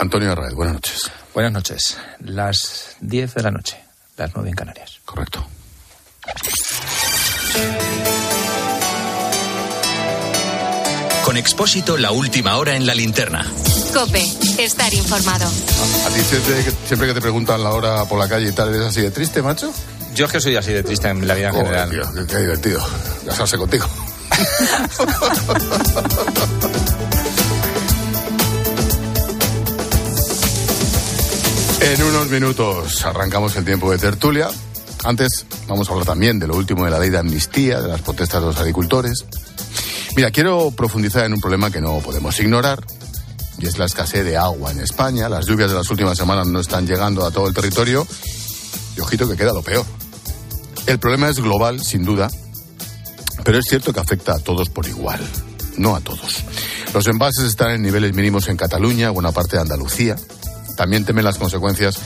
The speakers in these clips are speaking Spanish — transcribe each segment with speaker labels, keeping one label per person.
Speaker 1: Antonio Arraez, buenas noches.
Speaker 2: Buenas noches. Las 10 de la noche, las 9 en Canarias.
Speaker 1: Correcto.
Speaker 3: Con Expósito, la última hora en la linterna.
Speaker 4: Cope, estar informado.
Speaker 1: ¿A ti siempre que, siempre que te preguntan la hora por la calle y tal, eres así de triste, macho?
Speaker 2: Yo es que soy así de triste en la vida en
Speaker 1: Joder,
Speaker 2: general.
Speaker 1: tío, qué, qué divertido. Casarse contigo. En unos minutos arrancamos el tiempo de tertulia. Antes vamos a hablar también de lo último de la ley de amnistía, de las protestas de los agricultores. Mira, quiero profundizar en un problema que no podemos ignorar, y es la escasez de agua en España. Las lluvias de las últimas semanas no están llegando a todo el territorio, y ojito que queda lo peor. El problema es global, sin duda, pero es cierto que afecta a todos por igual, no a todos. Los envases están en niveles mínimos en Cataluña, buena parte de Andalucía. También temen las consecuencias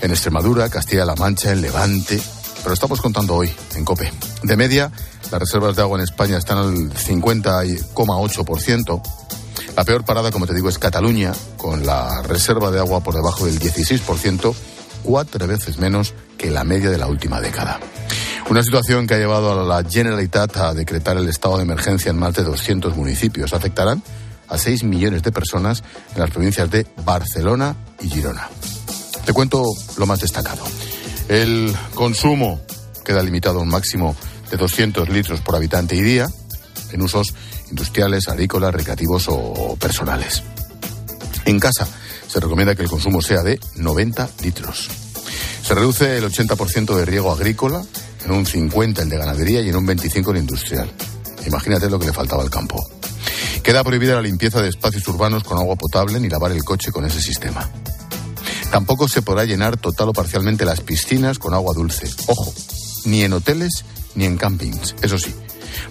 Speaker 1: en Extremadura, Castilla-La Mancha, en Levante. Pero estamos contando hoy, en COPE. De media, las reservas de agua en España están al 50,8%. La peor parada, como te digo, es Cataluña, con la reserva de agua por debajo del 16%, cuatro veces menos que la media de la última década. Una situación que ha llevado a la Generalitat a decretar el estado de emergencia en más de 200 municipios. Afectarán a 6 millones de personas en las provincias de Barcelona y Girona. Te cuento lo más destacado. El consumo queda limitado a un máximo de 200 litros por habitante y día en usos industriales, agrícolas, recreativos o personales. En casa se recomienda que el consumo sea de 90 litros. Se reduce el 80% de riego agrícola, en un 50% el de ganadería y en un 25% el industrial. Imagínate lo que le faltaba al campo. Queda prohibida la limpieza de espacios urbanos con agua potable ni lavar el coche con ese sistema. Tampoco se podrá llenar total o parcialmente las piscinas con agua dulce. Ojo, ni en hoteles ni en campings. Eso sí,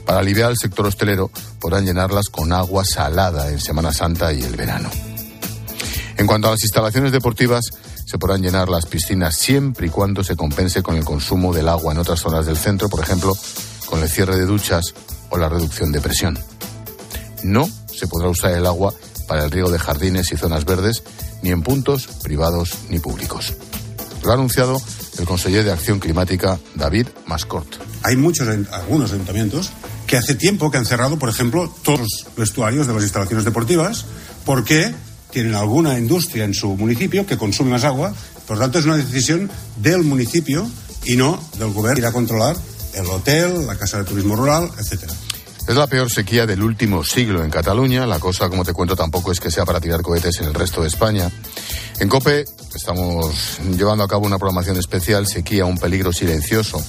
Speaker 1: para aliviar al sector hostelero podrán llenarlas con agua salada en Semana Santa y el verano. En cuanto a las instalaciones deportivas, se podrán llenar las piscinas siempre y cuando se compense con el consumo del agua en otras zonas del centro, por ejemplo, con el cierre de duchas o la reducción de presión. No se podrá usar el agua para el riego de jardines y zonas verdes, ni en puntos privados ni públicos. Lo ha anunciado el conseller de Acción Climática, David Mascort.
Speaker 5: Hay muchos, algunos ayuntamientos que hace tiempo que han cerrado, por ejemplo, todos los vestuarios de las instalaciones deportivas, porque tienen alguna industria en su municipio que consume más agua. Por lo tanto, es una decisión del municipio y no del gobierno ir a controlar el hotel, la casa de turismo rural, etcétera.
Speaker 1: Es la peor sequía del último siglo en Cataluña. La cosa, como te cuento, tampoco es que sea para tirar cohetes en el resto de España. En COPE estamos llevando a cabo una programación especial, Sequía, un peligro silencioso,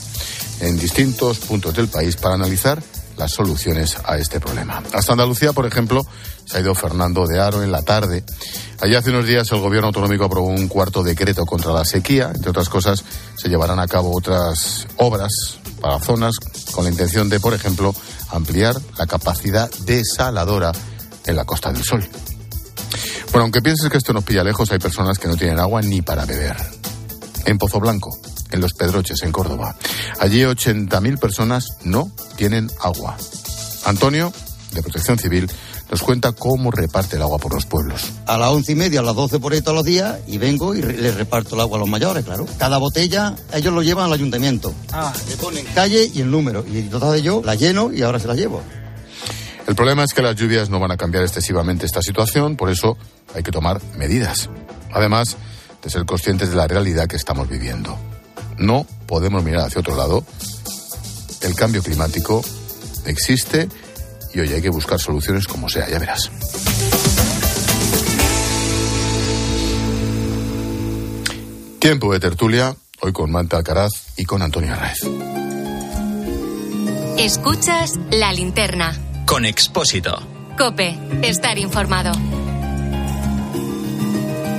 Speaker 1: en distintos puntos del país para analizar las soluciones a este problema. Hasta Andalucía, por ejemplo, se ha ido Fernando de Aro en la tarde. Allí hace unos días el gobierno autonómico aprobó un cuarto decreto contra la sequía. Entre otras cosas, se llevarán a cabo otras obras para zonas con la intención de, por ejemplo, ampliar la capacidad desaladora en la Costa del Sol. Bueno, aunque pienses que esto nos pilla lejos, hay personas que no tienen agua ni para beber. En Pozo Blanco, en Los Pedroches, en Córdoba. Allí 80.000 personas no tienen agua. Antonio, de Protección Civil, nos cuenta cómo reparte el agua por los pueblos.
Speaker 6: A las once y media, a las doce por ahí todos los días, y vengo y les reparto el agua a los mayores, claro. Cada botella, ellos lo llevan al ayuntamiento. Ah, le ponen calle y el número. Y entonces yo la lleno y ahora se la llevo.
Speaker 1: El problema es que las lluvias no van a cambiar excesivamente esta situación, por eso hay que tomar medidas. Además de ser conscientes de la realidad que estamos viviendo. No podemos mirar hacia otro lado. El cambio climático existe y hoy hay que buscar soluciones como sea, ya verás. Tiempo de tertulia, hoy con Manta Alcaraz y con Antonio Arraez.
Speaker 4: Escuchas la linterna.
Speaker 3: Con Expósito.
Speaker 4: Cope, estar informado.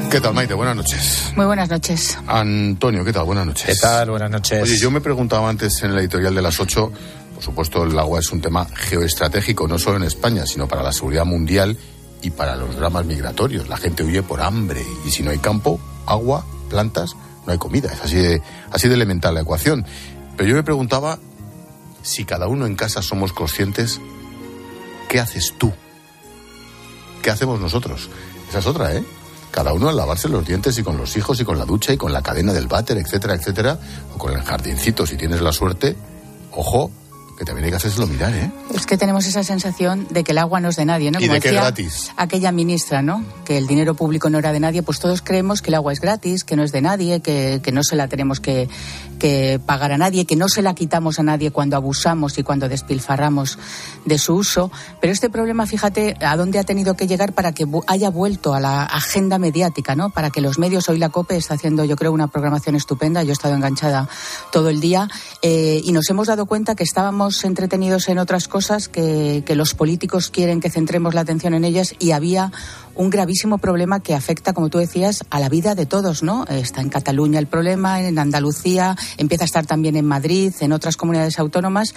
Speaker 1: ¿Qué tal, Maite? Buenas noches.
Speaker 7: Muy buenas noches.
Speaker 1: Antonio, ¿qué tal? Buenas noches.
Speaker 2: ¿Qué tal? Buenas noches.
Speaker 1: Oye, yo me preguntaba antes en la editorial de las 8, por supuesto el agua es un tema geoestratégico, no solo en España, sino para la seguridad mundial y para los dramas migratorios. La gente huye por hambre y si no hay campo, agua, plantas, no hay comida. Es así de, así de elemental la ecuación. Pero yo me preguntaba si cada uno en casa somos conscientes, ¿qué haces tú? ¿Qué hacemos nosotros? Esa es otra, ¿eh? cada uno al lavarse los dientes y con los hijos y con la ducha y con la cadena del váter, etcétera, etcétera, o con el jardincito si tienes la suerte, ojo, que también hay que hacérselo mirar, ¿eh?
Speaker 7: Es que tenemos esa sensación de que el agua no es de nadie, ¿no?
Speaker 1: Y de que es gratis.
Speaker 7: Aquella ministra, ¿no? Que el dinero público no era de nadie, pues todos creemos que el agua es gratis, que no es de nadie, que, que no se la tenemos que, que pagar a nadie, que no se la quitamos a nadie cuando abusamos y cuando despilfarramos de su uso. Pero este problema, fíjate, a dónde ha tenido que llegar para que haya vuelto a la agenda mediática, ¿no? Para que los medios, hoy la COPE está haciendo, yo creo, una programación estupenda. Yo he estado enganchada todo el día eh, y nos hemos dado cuenta que estábamos entretenidos en otras cosas, que, que los políticos quieren que centremos la atención en ellas y había un gravísimo problema que afecta, como tú decías, a la vida de todos, ¿no? Está en Cataluña el problema, en Andalucía, empieza a estar también en Madrid, en otras comunidades autónomas.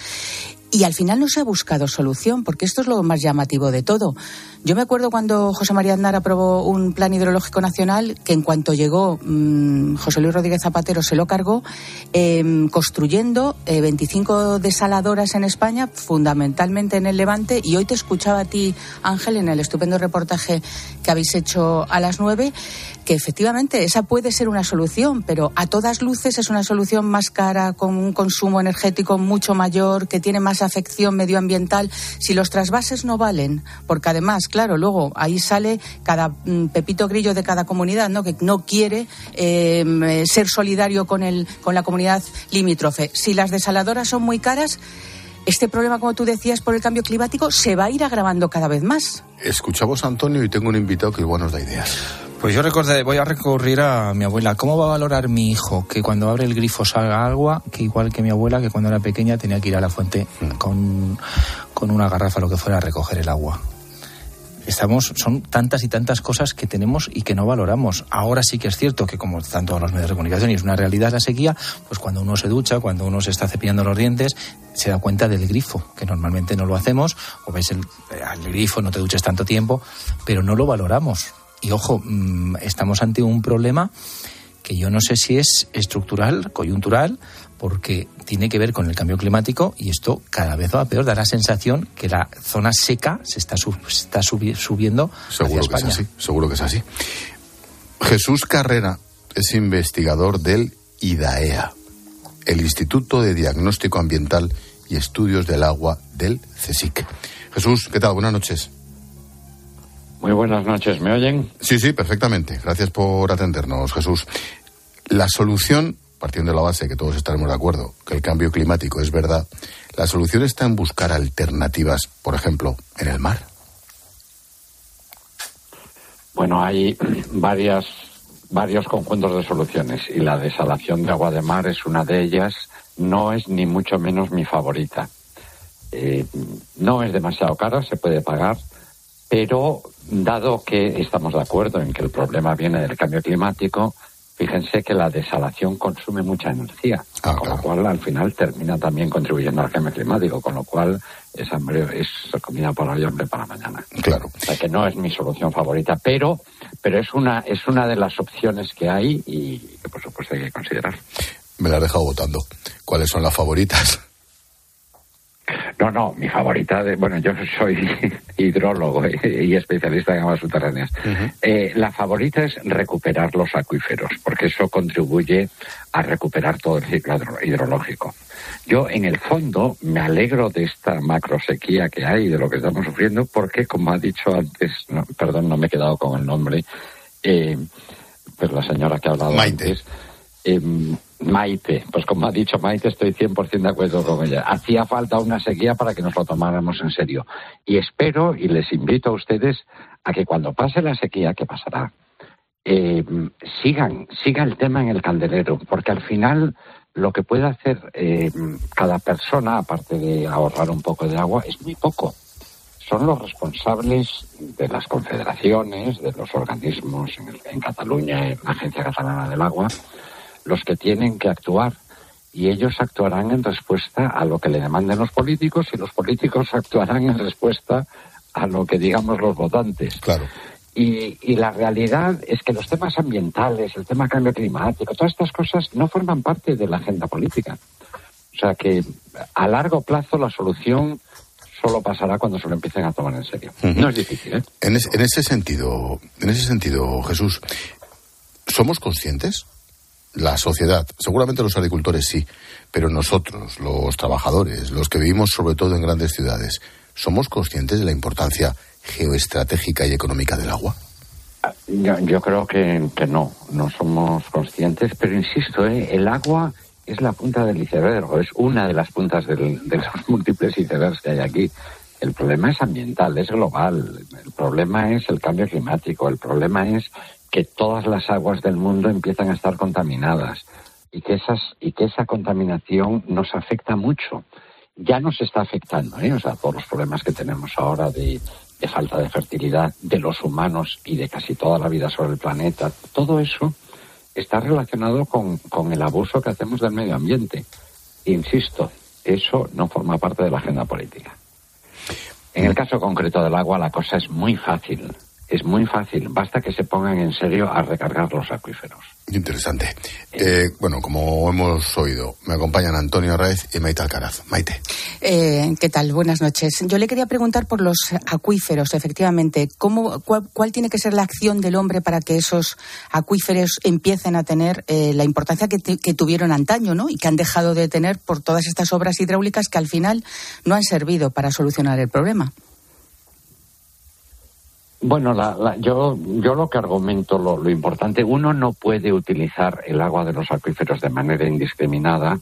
Speaker 7: Y al final no se ha buscado solución, porque esto es lo más llamativo de todo. Yo me acuerdo cuando José María Aznar aprobó un plan hidrológico nacional que en cuanto llegó mmm, José Luis Rodríguez Zapatero se lo cargó, eh, construyendo eh, 25 desaladoras en España, fundamentalmente en el Levante. Y hoy te escuchaba a ti, Ángel, en el estupendo reportaje que habéis hecho a las nueve, que efectivamente esa puede ser una solución, pero a todas luces es una solución más cara, con un consumo energético mucho mayor, que tiene más afección medioambiental. Si los trasvases no valen, porque además, claro, luego ahí sale cada mm, pepito grillo de cada comunidad, ¿no? Que no quiere eh, ser solidario con el con la comunidad limítrofe. Si las desaladoras son muy caras, este problema, como tú decías, por el cambio climático se va a ir agravando cada vez más.
Speaker 1: Escuchamos a Antonio y tengo un invitado que igual nos da ideas.
Speaker 2: Pues yo recordé, voy a recurrir a mi abuela. ¿Cómo va a valorar mi hijo que cuando abre el grifo salga agua, que igual que mi abuela, que cuando era pequeña tenía que ir a la fuente con, con una garrafa, lo que fuera, a recoger el agua? Estamos, son tantas y tantas cosas que tenemos y que no valoramos. Ahora sí que es cierto que, como están todos los medios de comunicación y es una realidad la sequía, pues cuando uno se ducha, cuando uno se está cepillando los dientes, se da cuenta del grifo, que normalmente no lo hacemos, o ves el, el grifo, no te duches tanto tiempo, pero no lo valoramos. Y ojo, mmm, estamos ante un problema que yo no sé si es estructural, coyuntural, porque tiene que ver con el cambio climático y esto cada vez va peor. Da la sensación que la zona seca se está, sub, se está subi, subiendo.
Speaker 1: Seguro
Speaker 2: hacia
Speaker 1: que
Speaker 2: España.
Speaker 1: es así, seguro que es así. Jesús Carrera es investigador del IDAEA, el Instituto de Diagnóstico Ambiental y Estudios del Agua del CSIC. Jesús, ¿qué tal? Buenas noches.
Speaker 8: Muy buenas noches, ¿me oyen?
Speaker 1: Sí, sí, perfectamente. Gracias por atendernos, Jesús. La solución partiendo de la base que todos estaremos de acuerdo que el cambio climático es verdad, la solución está en buscar alternativas, por ejemplo, en el mar.
Speaker 8: Bueno, hay varias, varios conjuntos de soluciones y la desalación de agua de mar es una de ellas. No es ni mucho menos mi favorita. Eh, no es demasiado cara, se puede pagar, pero dado que estamos de acuerdo en que el problema viene del cambio climático, fíjense que la desalación consume mucha energía,
Speaker 1: Ah,
Speaker 8: con
Speaker 1: claro.
Speaker 8: lo cual al final termina también contribuyendo al cambio climático, con lo cual es hambre, es comida para hoy, hambre para mañana.
Speaker 1: Claro.
Speaker 8: O sea que no es mi solución favorita, pero, pero es una, es una de las opciones que hay y que por supuesto hay que considerar.
Speaker 1: Me la has dejado votando. ¿Cuáles son las favoritas?
Speaker 8: No, no, mi favorita, de, bueno, yo soy hidrólogo y especialista en aguas subterráneas. Eh, la favorita es recuperar los acuíferos, porque eso contribuye a recuperar todo el ciclo hidro- hidrológico. Yo, en el fondo, me alegro de esta macrosequía que hay, de lo que estamos sufriendo, porque, como ha dicho antes, no, perdón, no me he quedado con el nombre, eh, pero la señora que ha hablado
Speaker 1: Maite.
Speaker 8: antes, eh, Maite, pues como ha dicho Maite, estoy 100% de acuerdo con ella. Hacía falta una sequía para que nos lo tomáramos en serio. Y espero y les invito a ustedes a que cuando pase la sequía, que pasará, eh, sigan, siga el tema en el candelero, porque al final lo que puede hacer eh, cada persona, aparte de ahorrar un poco de agua, es muy poco. Son los responsables de las confederaciones, de los organismos en, en Cataluña, en la Agencia Catalana del Agua, los que tienen que actuar y ellos actuarán en respuesta a lo que le demanden los políticos y los políticos actuarán en respuesta a lo que digamos los votantes.
Speaker 1: Claro.
Speaker 8: Y, y la realidad es que los temas ambientales, el tema cambio climático, todas estas cosas no forman parte de la agenda política. O sea que a largo plazo la solución solo pasará cuando se lo empiecen a tomar en serio. No es difícil, ¿eh?
Speaker 1: En, en, ese sentido, en ese sentido, Jesús, ¿somos conscientes? La sociedad, seguramente los agricultores sí, pero nosotros, los trabajadores, los que vivimos sobre todo en grandes ciudades, ¿somos conscientes de la importancia geoestratégica y económica del agua?
Speaker 8: Yo, creo que, que, no, no somos conscientes, pero insisto, ¿eh? el agua es la punta del iceberg, es una de las puntas de los múltiples icebergs que hay aquí. El problema es ambiental, es global, el problema es el cambio climático, el problema es que todas las aguas del mundo empiezan a estar contaminadas y que esas y que esa contaminación nos afecta mucho. Ya nos está afectando, ¿eh? o sea, todos los problemas que tenemos ahora de, de falta de fertilidad de los humanos y de casi toda la vida sobre el planeta, todo eso está relacionado con, con el abuso que hacemos del medio ambiente. Insisto, eso no forma parte de la agenda política. En el caso concreto del agua, la cosa es muy fácil. Es muy fácil. Basta que se pongan en serio a recargar los acuíferos.
Speaker 1: Interesante. Eh, bueno, como hemos oído, me acompañan Antonio Raez y Maite Alcaraz. Maite.
Speaker 7: Eh, ¿Qué tal? Buenas noches. Yo le quería preguntar por los acuíferos, efectivamente. ¿Cómo, cuál, tiene que ser la acción del hombre para que esos acuíferos empiecen a tener eh, la importancia que, que, tuvieron antaño ¿no? y que han dejado de tener por todas estas obras hidráulicas que al final no han servido para solucionar el problema?
Speaker 8: Bueno, la, la, yo, yo lo que argumento, lo, lo, importante, uno no puede utilizar el agua de los acuíferos de manera indiscriminada,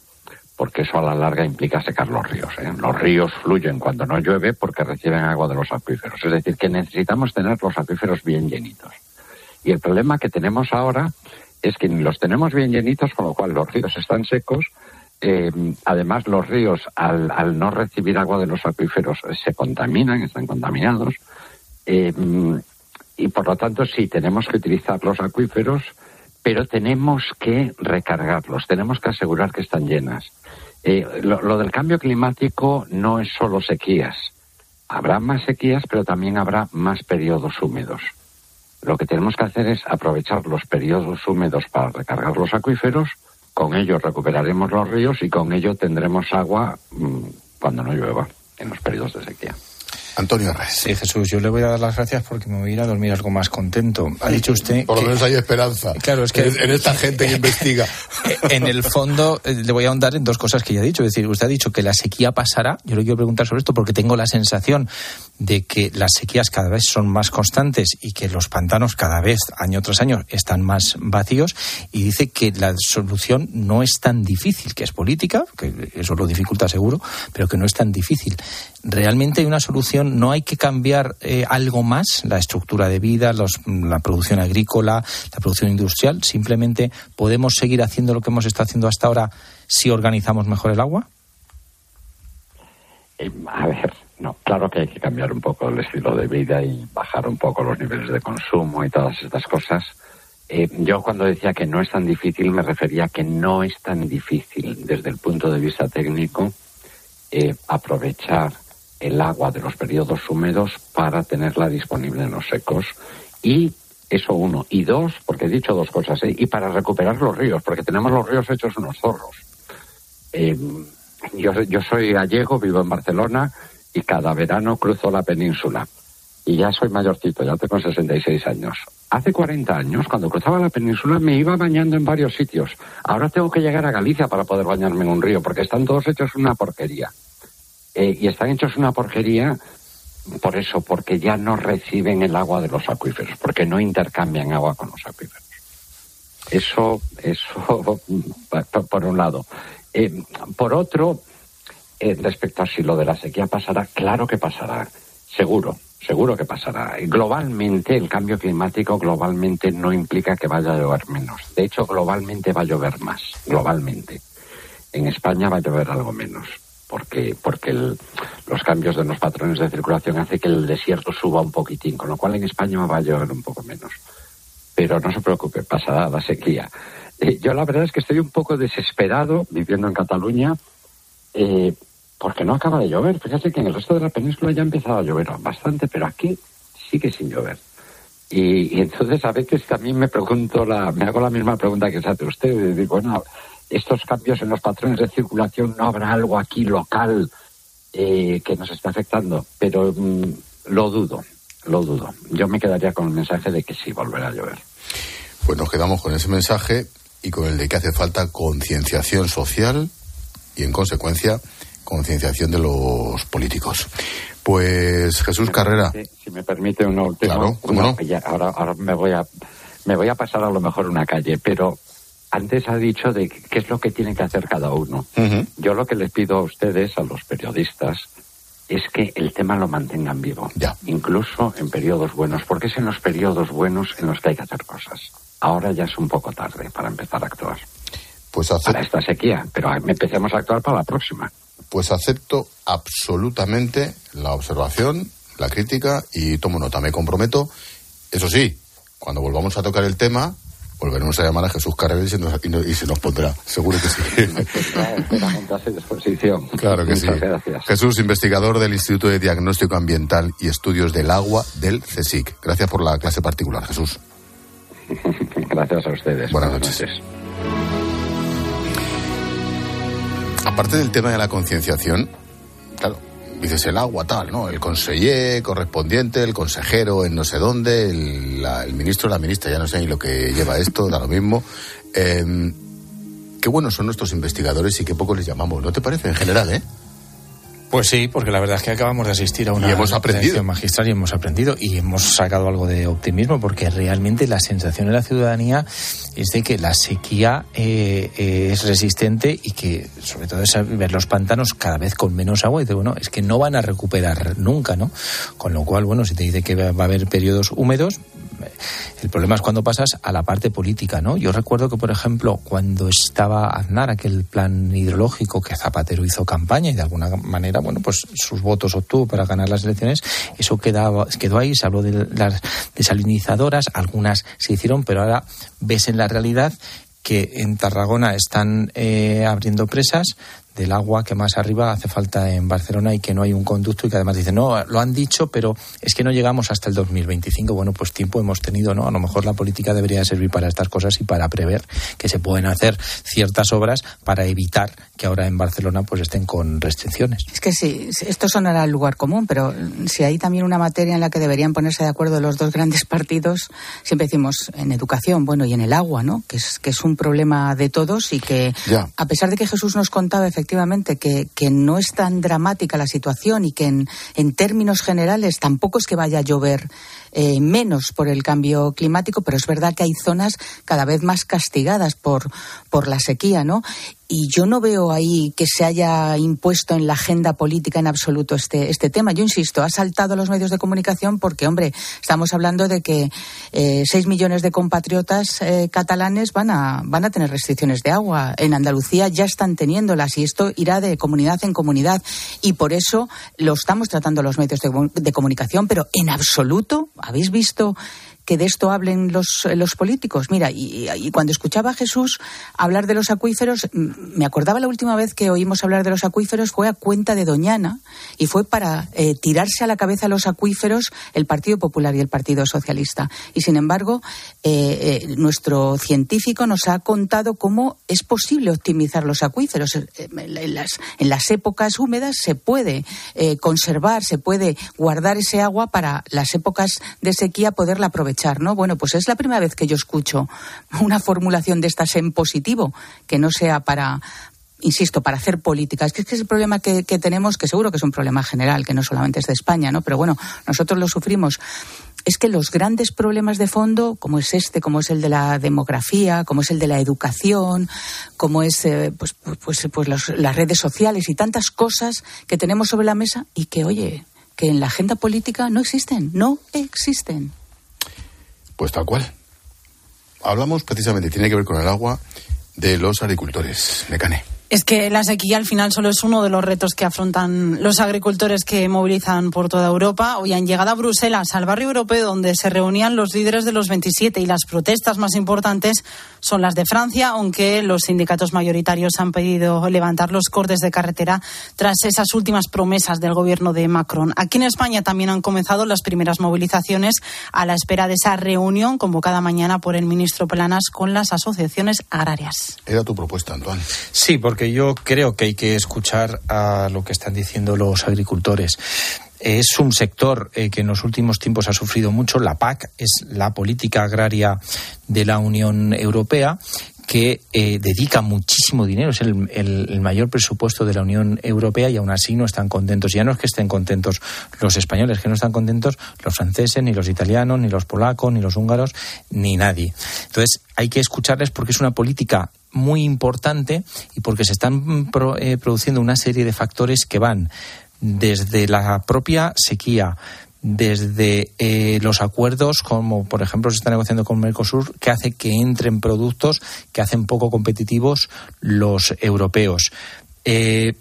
Speaker 8: porque eso a la larga implica secar los ríos. ¿eh? Los ríos fluyen cuando no llueve porque reciben agua de los acuíferos. Es decir, que necesitamos tener los acuíferos bien llenitos. Y el problema que tenemos ahora es que los tenemos bien llenitos, con lo cual los ríos están secos. Eh, además, los ríos, al, al no recibir agua de los acuíferos, se contaminan, están contaminados eh, y por lo tanto sí, tenemos que utilizar los acuíferos, pero tenemos que recargarlos, tenemos que asegurar que están llenas. Eh, lo, del cambio climático no es solo sequías. Habrá más sequías, pero también habrá más periodos húmedos. Lo que tenemos que hacer es aprovechar los periodos húmedos para recargar los acuíferos, con ello recuperaremos los ríos y con ello tendremos agua mmm, cuando no llueva en los periodos de sequía.
Speaker 1: Antonio Reyes.
Speaker 2: Sí, Jesús, yo le voy a dar las gracias porque me voy a ir a dormir algo más contento. Ha dicho usted.
Speaker 1: Por lo menos hay esperanza.
Speaker 2: Claro, es que.
Speaker 1: En, en esta gente que investiga.
Speaker 2: En el fondo, eh, le voy a ahondar en dos cosas que ya ha dicho. Es decir, usted ha dicho que la sequía pasará. Yo le quiero preguntar sobre esto porque tengo la sensación de que las sequías cada vez son más constantes y que los pantanos cada vez, año tras año, están más vacíos. Y dice que la solución no es tan difícil, que es política, que eso lo dificulta seguro, pero que no es tan difícil. Realmente hay una solución, no hay que cambiar eh, algo más, la estructura de vida, los, la producción agrícola, la producción industrial. Simplemente podemos seguir haciendo lo que hemos estado haciendo hasta ahora si organizamos mejor el agua.
Speaker 8: Eh, a ver, no, claro que hay que cambiar un poco el estilo de vida y bajar un poco los niveles de consumo y todas estas cosas. Eh, yo cuando decía que no es tan difícil me refería a que no es tan difícil desde el punto de vista técnico eh, aprovechar el agua de los periodos húmedos para tenerla disponible en los secos y eso uno. Y dos, porque he dicho dos cosas, ¿eh? y para recuperar los ríos, porque tenemos los ríos hechos unos zorros. Yo, yo soy gallego, vivo en Barcelona y cada verano cruzo la península. Y ya soy mayorcito, ya tengo 66 años. Hace 40 años, cuando cruzaba la península, me iba bañando en varios sitios. Ahora tengo que llegar a Galicia para poder bañarme en un río, porque están todos hechos una porquería. Eh, y están hechos una porquería por eso, porque ya no reciben el agua de los acuíferos, porque no intercambian agua con los acuíferos. Eso, eso, por un lado. Eh, por otro, eh, respecto a si lo de la sequía pasará, claro que pasará, seguro, seguro que pasará. Globalmente, el cambio climático globalmente no implica que vaya a llover menos. De hecho, globalmente va a llover más, globalmente. En España va a llover algo menos porque, porque los cambios de los patrones de circulación hace que el desierto suba un poquitín, con lo cual en España va a llover un poco menos. Pero no se preocupe, pasará la sequía. Yo la verdad es que estoy un poco desesperado viviendo en Cataluña eh, porque no acaba de llover. Fíjate que en el resto de la península ya ha empezado a llover bastante, pero aquí sigue sin llover. Y, entonces a veces también me pregunto, la, me hago la misma pregunta que se hace usted. Digo, bueno, estos cambios en los patrones de circulación, ¿no habrá algo aquí local eh, que nos está afectando, pero mm, lo dudo, lo dudo. Yo me quedaría con el mensaje de que sí volverá a llover.
Speaker 1: Pues nos quedamos con ese mensaje y con el de que hace falta concienciación social y, en consecuencia, concienciación de los políticos. Pues Jesús Carrera.
Speaker 8: Si, me permite una última. ahora, ahora me voy a me voy a pasar a lo mejor una calle, pero antes ha dicho de qué es lo que tiene que hacer cada uno. Yo lo que les pido a ustedes, a los periodistas, es que el tema lo mantengan vivo,
Speaker 1: ya.
Speaker 8: incluso en periodos buenos, porque es en los periodos buenos en los que hay que hacer cosas. Ahora ya es un poco tarde para empezar a actuar.
Speaker 1: Pues
Speaker 8: Para esta sequía, pero empecemos a actuar para la próxima.
Speaker 1: Pues acepto absolutamente la observación, la crítica y tomo nota. Me comprometo, eso sí, cuando volvamos a tocar el tema, volveremos a llamar a Jesús Carrera y se nos, y se nos pondrá. Seguro que sí.
Speaker 8: disposición.
Speaker 1: Claro que
Speaker 8: Muchas
Speaker 1: sí.
Speaker 8: Gracias.
Speaker 1: Jesús, investigador del Instituto de Diagnóstico Ambiental y Estudios del Agua del CSIC. Gracias por la clase particular, Jesús.
Speaker 8: Gracias a ustedes.
Speaker 1: Buenas, noches. Aparte del tema de la concienciación, claro, dices el agua tal, ¿no? El conseller correspondiente, el consejero en no sé dónde, el, la, el ministro, la ministra, ya no sé ni lo que lleva esto, da lo mismo. Eh, qué buenos son nuestros investigadores y qué poco les llamamos, ¿no te parece? En general, ¿eh?
Speaker 2: Pues sí, porque la verdad es que acabamos de asistir a una
Speaker 1: y hemos aprendido.
Speaker 2: magistral y hemos aprendido y hemos sacado algo de optimismo porque realmente la sensación de la ciudadanía es de que la sequía eh, eh, es resistente y que sobre todo es ver los pantanos cada vez con menos agua y dice, bueno, es que no van a recuperar nunca, ¿no? Con lo cual, bueno, si te dice que va a haber periodos húmedos, el problema es cuando pasas a la parte política, ¿no? Yo recuerdo que, por ejemplo, cuando estaba Aznar, aquel plan hidrológico que Zapatero hizo campaña y de alguna manera, bueno, pues sus votos obtuvo para ganar las elecciones, eso quedaba, quedó ahí, se habló de las desalinizadoras, algunas se hicieron, pero ahora ves en la realidad que en Tarragona están eh, abriendo presas, del agua que más arriba hace falta en Barcelona y que no hay un conducto y que además dicen, no, lo han dicho, pero es que no llegamos hasta el 2025. Bueno, pues tiempo hemos tenido, ¿no? A lo mejor la política debería servir para estas cosas y para prever que se pueden hacer ciertas obras para evitar que ahora en Barcelona pues estén con restricciones.
Speaker 7: Es que sí, esto sonará al lugar común, pero si hay también una materia en la que deberían ponerse de acuerdo los dos grandes partidos, siempre decimos en educación, bueno, y en el agua, ¿no? Que es, que es un problema de todos y que,
Speaker 1: Ya.
Speaker 7: a pesar de que Jesús nos contaba efectivamente que, que no es tan dramática la situación y que en, en términos generales tampoco es que vaya a llover eh, menos por el cambio climático, pero es verdad que hay zonas cada vez más castigadas por, por la sequía, ¿no? Y yo no veo ahí que se haya impuesto en la agenda política en absoluto este, este tema. Yo insisto, ha saltado a los medios de comunicación porque, hombre, estamos hablando de que eh, seis millones de compatriotas eh, catalanes van a, van a tener restricciones de agua. En Andalucía ya están teniéndolas y esto irá de comunidad en comunidad. Y por eso lo estamos tratando los medios de comunicación, pero en absoluto, ¿habéis visto? Que de esto hablen los, los políticos. Mira, y, cuando escuchaba a Jesús hablar de los acuíferos, me acordaba la última vez que oímos hablar de los acuíferos fue a cuenta de Doñana y fue para eh, tirarse a la cabeza los acuíferos el Partido Popular y el Partido Socialista. Y sin embargo, eh, eh, nuestro científico nos ha contado cómo es posible optimizar los acuíferos. En las, en las épocas húmedas se puede conservar, se puede guardar ese agua para las épocas de sequía poderla aprovechar. ¿No? Bueno, pues es la primera vez que yo escucho una formulación de estas en positivo, que no sea para, insisto, para hacer política. Es que, es el problema que, tenemos, que seguro que es un problema general, que no solamente es de España, ¿no? Pero bueno, nosotros lo sufrimos. Es que los grandes problemas de fondo, como es este, como es el de la demografía, como es el de la educación, como es eh, pues, pues, pues los, las redes sociales y tantas cosas que tenemos sobre la mesa y que, oye, que en la agenda política no existen, no existen.
Speaker 1: Pues tal cual. Hablamos precisamente, tiene que ver con el agua, de los agricultores. Mecane.
Speaker 9: Es que la sequía al final solo es uno de los retos que afrontan los agricultores que movilizan por toda Europa. Hoy han llegado a Bruselas, al barrio europeo donde se reunían los líderes de los 27 y las protestas más importantes son las de Francia, aunque los sindicatos mayoritarios han pedido levantar los cortes de carretera tras esas últimas promesas del gobierno de Macron. Aquí en España también han comenzado las primeras movilizaciones a la espera de esa reunión convocada mañana por el ministro Planas con las asociaciones agrarias.
Speaker 1: Era tu propuesta, Antoine.
Speaker 2: Sí, porque porque yo creo que hay que escuchar a lo que están diciendo los agricultores. Es un sector eh, que en los últimos tiempos ha sufrido mucho. La PAC es la política agraria de la Unión Europea que eh, dedica muchísimo dinero, es el, mayor presupuesto de la Unión Europea y aún así no están contentos. Ya no es que estén contentos los españoles, que no están contentos los franceses, ni los italianos, ni los polacos, ni los húngaros, ni nadie. Entonces hay que escucharles porque es una política muy importante y porque se están eh, produciendo una serie de factores que van desde la propia sequía, desde eh, los acuerdos, como por ejemplo se está negociando con Mercosur, que hace que entren productos que hacen poco competitivos los europeos. Eh,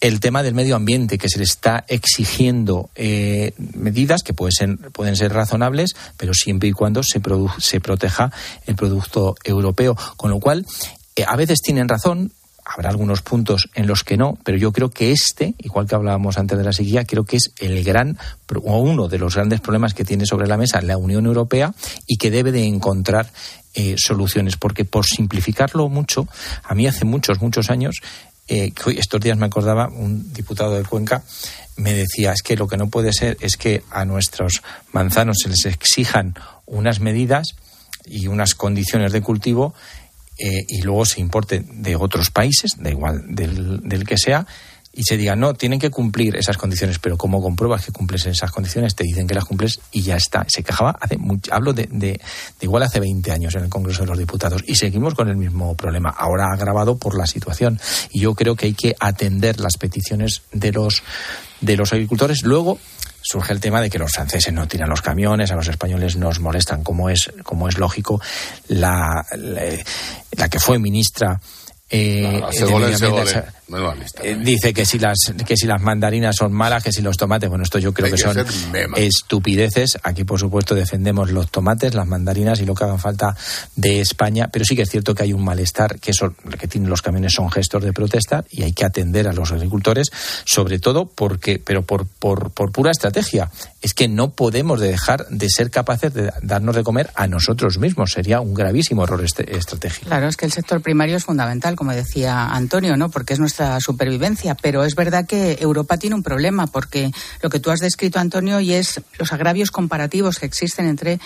Speaker 2: el tema del medio ambiente, que se le está exigiendo eh, medidas que pueden ser, pueden ser razonables, pero siempre y cuando se, se proteja el producto europeo. Con lo cual, a veces tienen razón, Habrá algunos puntos en los que no, pero yo creo que este, igual que hablábamos antes de la sequía, creo que es el gran o uno de los grandes problemas que tiene sobre la mesa la Unión Europea y que debe de encontrar eh, soluciones, porque por simplificarlo mucho, a mí hace muchos, muchos años, eh, estos días me acordaba un diputado de Cuenca me decía es que lo que no puede ser es que a nuestros manzanos se les exijan unas medidas y unas condiciones de cultivo eh, y luego se importe de otros países, da igual del, del que sea, y se diga, no, tienen que cumplir esas condiciones, pero ¿cómo compruebas que cumples esas condiciones? Te dicen que las cumples y ya está. Se quejaba hace mucho, hablo de, de, igual hace 20 años en el Congreso de los Diputados y seguimos con el mismo problema, ahora agravado por la situación. Y yo creo que hay que atender las peticiones de los, de los agricultores. Luego, surge el tema de que los franceses no tiran los camiones, a los españoles nos molestan, como es, como es lógico. La, la, que fue ministra eh, eh, dice que si las que si las mandarinas son malas, que si los tomates, bueno, esto yo creo que, son estupideces. Aquí, por supuesto, defendemos los tomates, las mandarinas y lo que haga falta de España, pero sí que es cierto que hay un malestar, que eso que tienen los camiones son gestos de protesta y hay que atender a los agricultores, sobre todo porque, pero por, por, por pura estrategia. Es que no podemos dejar de ser capaces de darnos de comer a nosotros mismos. Sería un gravísimo error este, estratégico.
Speaker 7: Claro, es que el sector primario es fundamental, como decía Antonio, ¿no? Porque es nuestra supervivencia. Pero es verdad que Europa tiene un problema porque lo que tú has descrito, Antonio, y es los agravios comparativos que existen entre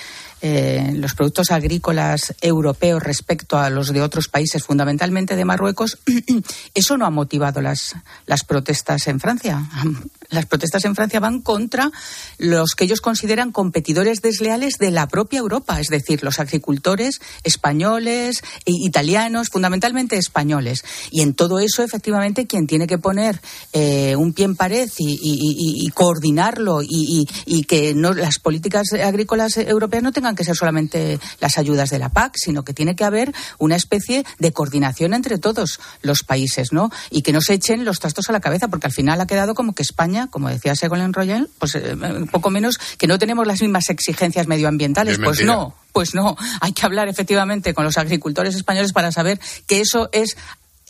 Speaker 7: eh, los productos agrícolas europeos respecto a los de otros países, fundamentalmente de Marruecos, eso no ha motivado las, las protestas en Francia. Las protestas en Francia van contra los que ellos consideran competidores desleales de la propia Europa, es decir, los agricultores españoles, e italianos, fundamentalmente españoles. Y en todo eso, efectivamente, quien tiene que poner eh, un pie en pared y, coordinarlo y, que no, las políticas agrícolas europeas no tengan que ser solamente las ayudas de la PAC, sino que tiene que haber una especie de coordinación entre todos los países, ¿no? Y que no se echen los trastos a la cabeza, porque al final ha quedado como que España, como decía Segolén Royal, pues eh, un poco menos que no tenemos las mismas exigencias medioambientales. Pues no, pues no. Hay que hablar efectivamente con los agricultores españoles para saber que eso es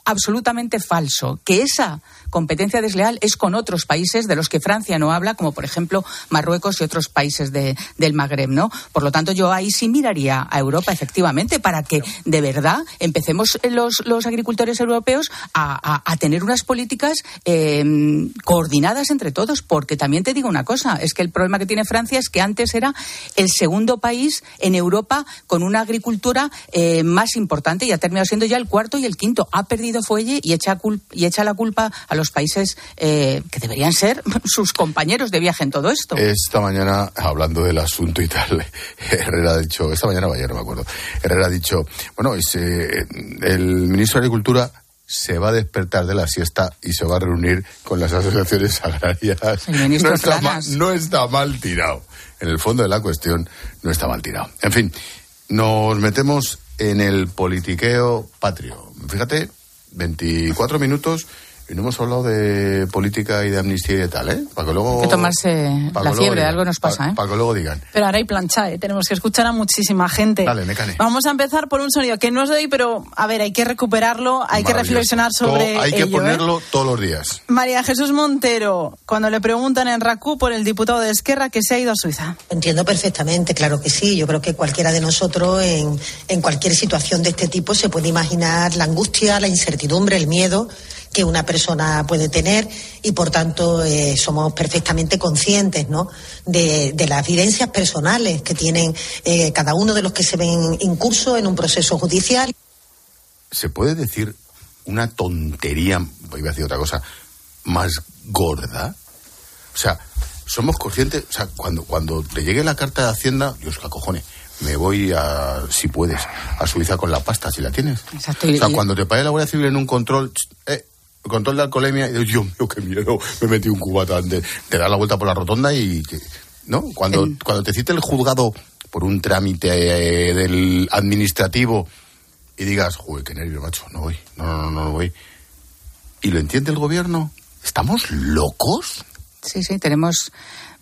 Speaker 7: absolutamente falso, que esa competencia desleal es con otros países de los que Francia no habla, como por ejemplo Marruecos y otros países de, del Magreb, ¿no? Por lo tanto, yo ahí sí miraría a Europa, efectivamente, para que de verdad empecemos los, los agricultores europeos a, a, tener unas políticas em, coordinadas entre todos, porque también te digo una cosa, es que el problema que tiene Francia es que antes era el segundo país en Europa con una agricultura eh, más importante y ha terminado siendo ya el cuarto y el quinto. Ha perdido fuelle y echa, y echa la culpa a los países eh, que deberían ser sus compañeros de viaje en todo esto.
Speaker 1: Esta mañana, hablando del asunto y tal, Herrera ha dicho, esta mañana o ayer, no me acuerdo, Herrera ha dicho, bueno, el ministro de Agricultura se va a despertar de la siesta y se va a reunir con las asociaciones agrarias.
Speaker 7: no, está
Speaker 1: mal, no está mal tirado. En el fondo de la cuestión, no está mal tirado. En fin, nos metemos en el politiqueo patrio. Fíjate, 24 minutos Y no hemos hablado de política y de amnistía y de tal, ¿eh? Para que luego...
Speaker 7: Hay que tomarse la
Speaker 1: que
Speaker 7: fiebre,
Speaker 1: digan,
Speaker 7: algo nos pasa,
Speaker 1: para,
Speaker 7: ¿eh?
Speaker 1: Para que luego digan.
Speaker 9: Pero ahora hay plancha, ¿eh? tenemos que escuchar a muchísima gente.
Speaker 1: Dale, Mecane.
Speaker 9: Vamos a empezar por un sonido que no es de hoy, pero a ver, hay que recuperarlo, hay que reflexionar sobre
Speaker 1: Todo- Hay que
Speaker 9: ello. ¿eh?
Speaker 1: ponerlo todos los días.
Speaker 9: María Jesús Montero, cuando le preguntan en RACU por el diputado de Esquerra que se ha ido a Suiza.
Speaker 10: Entiendo perfectamente, claro que sí. Yo creo que cualquiera de nosotros en, en cualquier situación de este tipo se puede imaginar la angustia, la incertidumbre, el miedo que una persona puede tener y por tanto eh, somos perfectamente conscientes ¿no? de, de las vivencias personales que tienen eh, cada uno de los que se ven incursos en un proceso judicial.
Speaker 1: ¿Se puede decir una tontería, iba a decir otra cosa, más gorda? O sea, somos conscientes, o sea, cuando, cuando te llegue la carta de Hacienda, Dios, la cojones, me voy a, si puedes, a Suiza con la pasta, si la tienes.
Speaker 7: Exacto.
Speaker 1: O sea, cuando te pague la Guardia Civil en un control, eh, control de alcoholemia, y digo, Dios mío, qué miedo, me metí un cubata antes. Te da la vuelta por la rotonda y, ¿no? Cuando, cuando te cite el juzgado por un trámite eh, del administrativo y digas, joder, qué nervio, macho, no voy, no, no, no, no voy. ¿Y lo entiende el gobierno? ¿Estamos locos?
Speaker 7: Sí, sí, tenemos.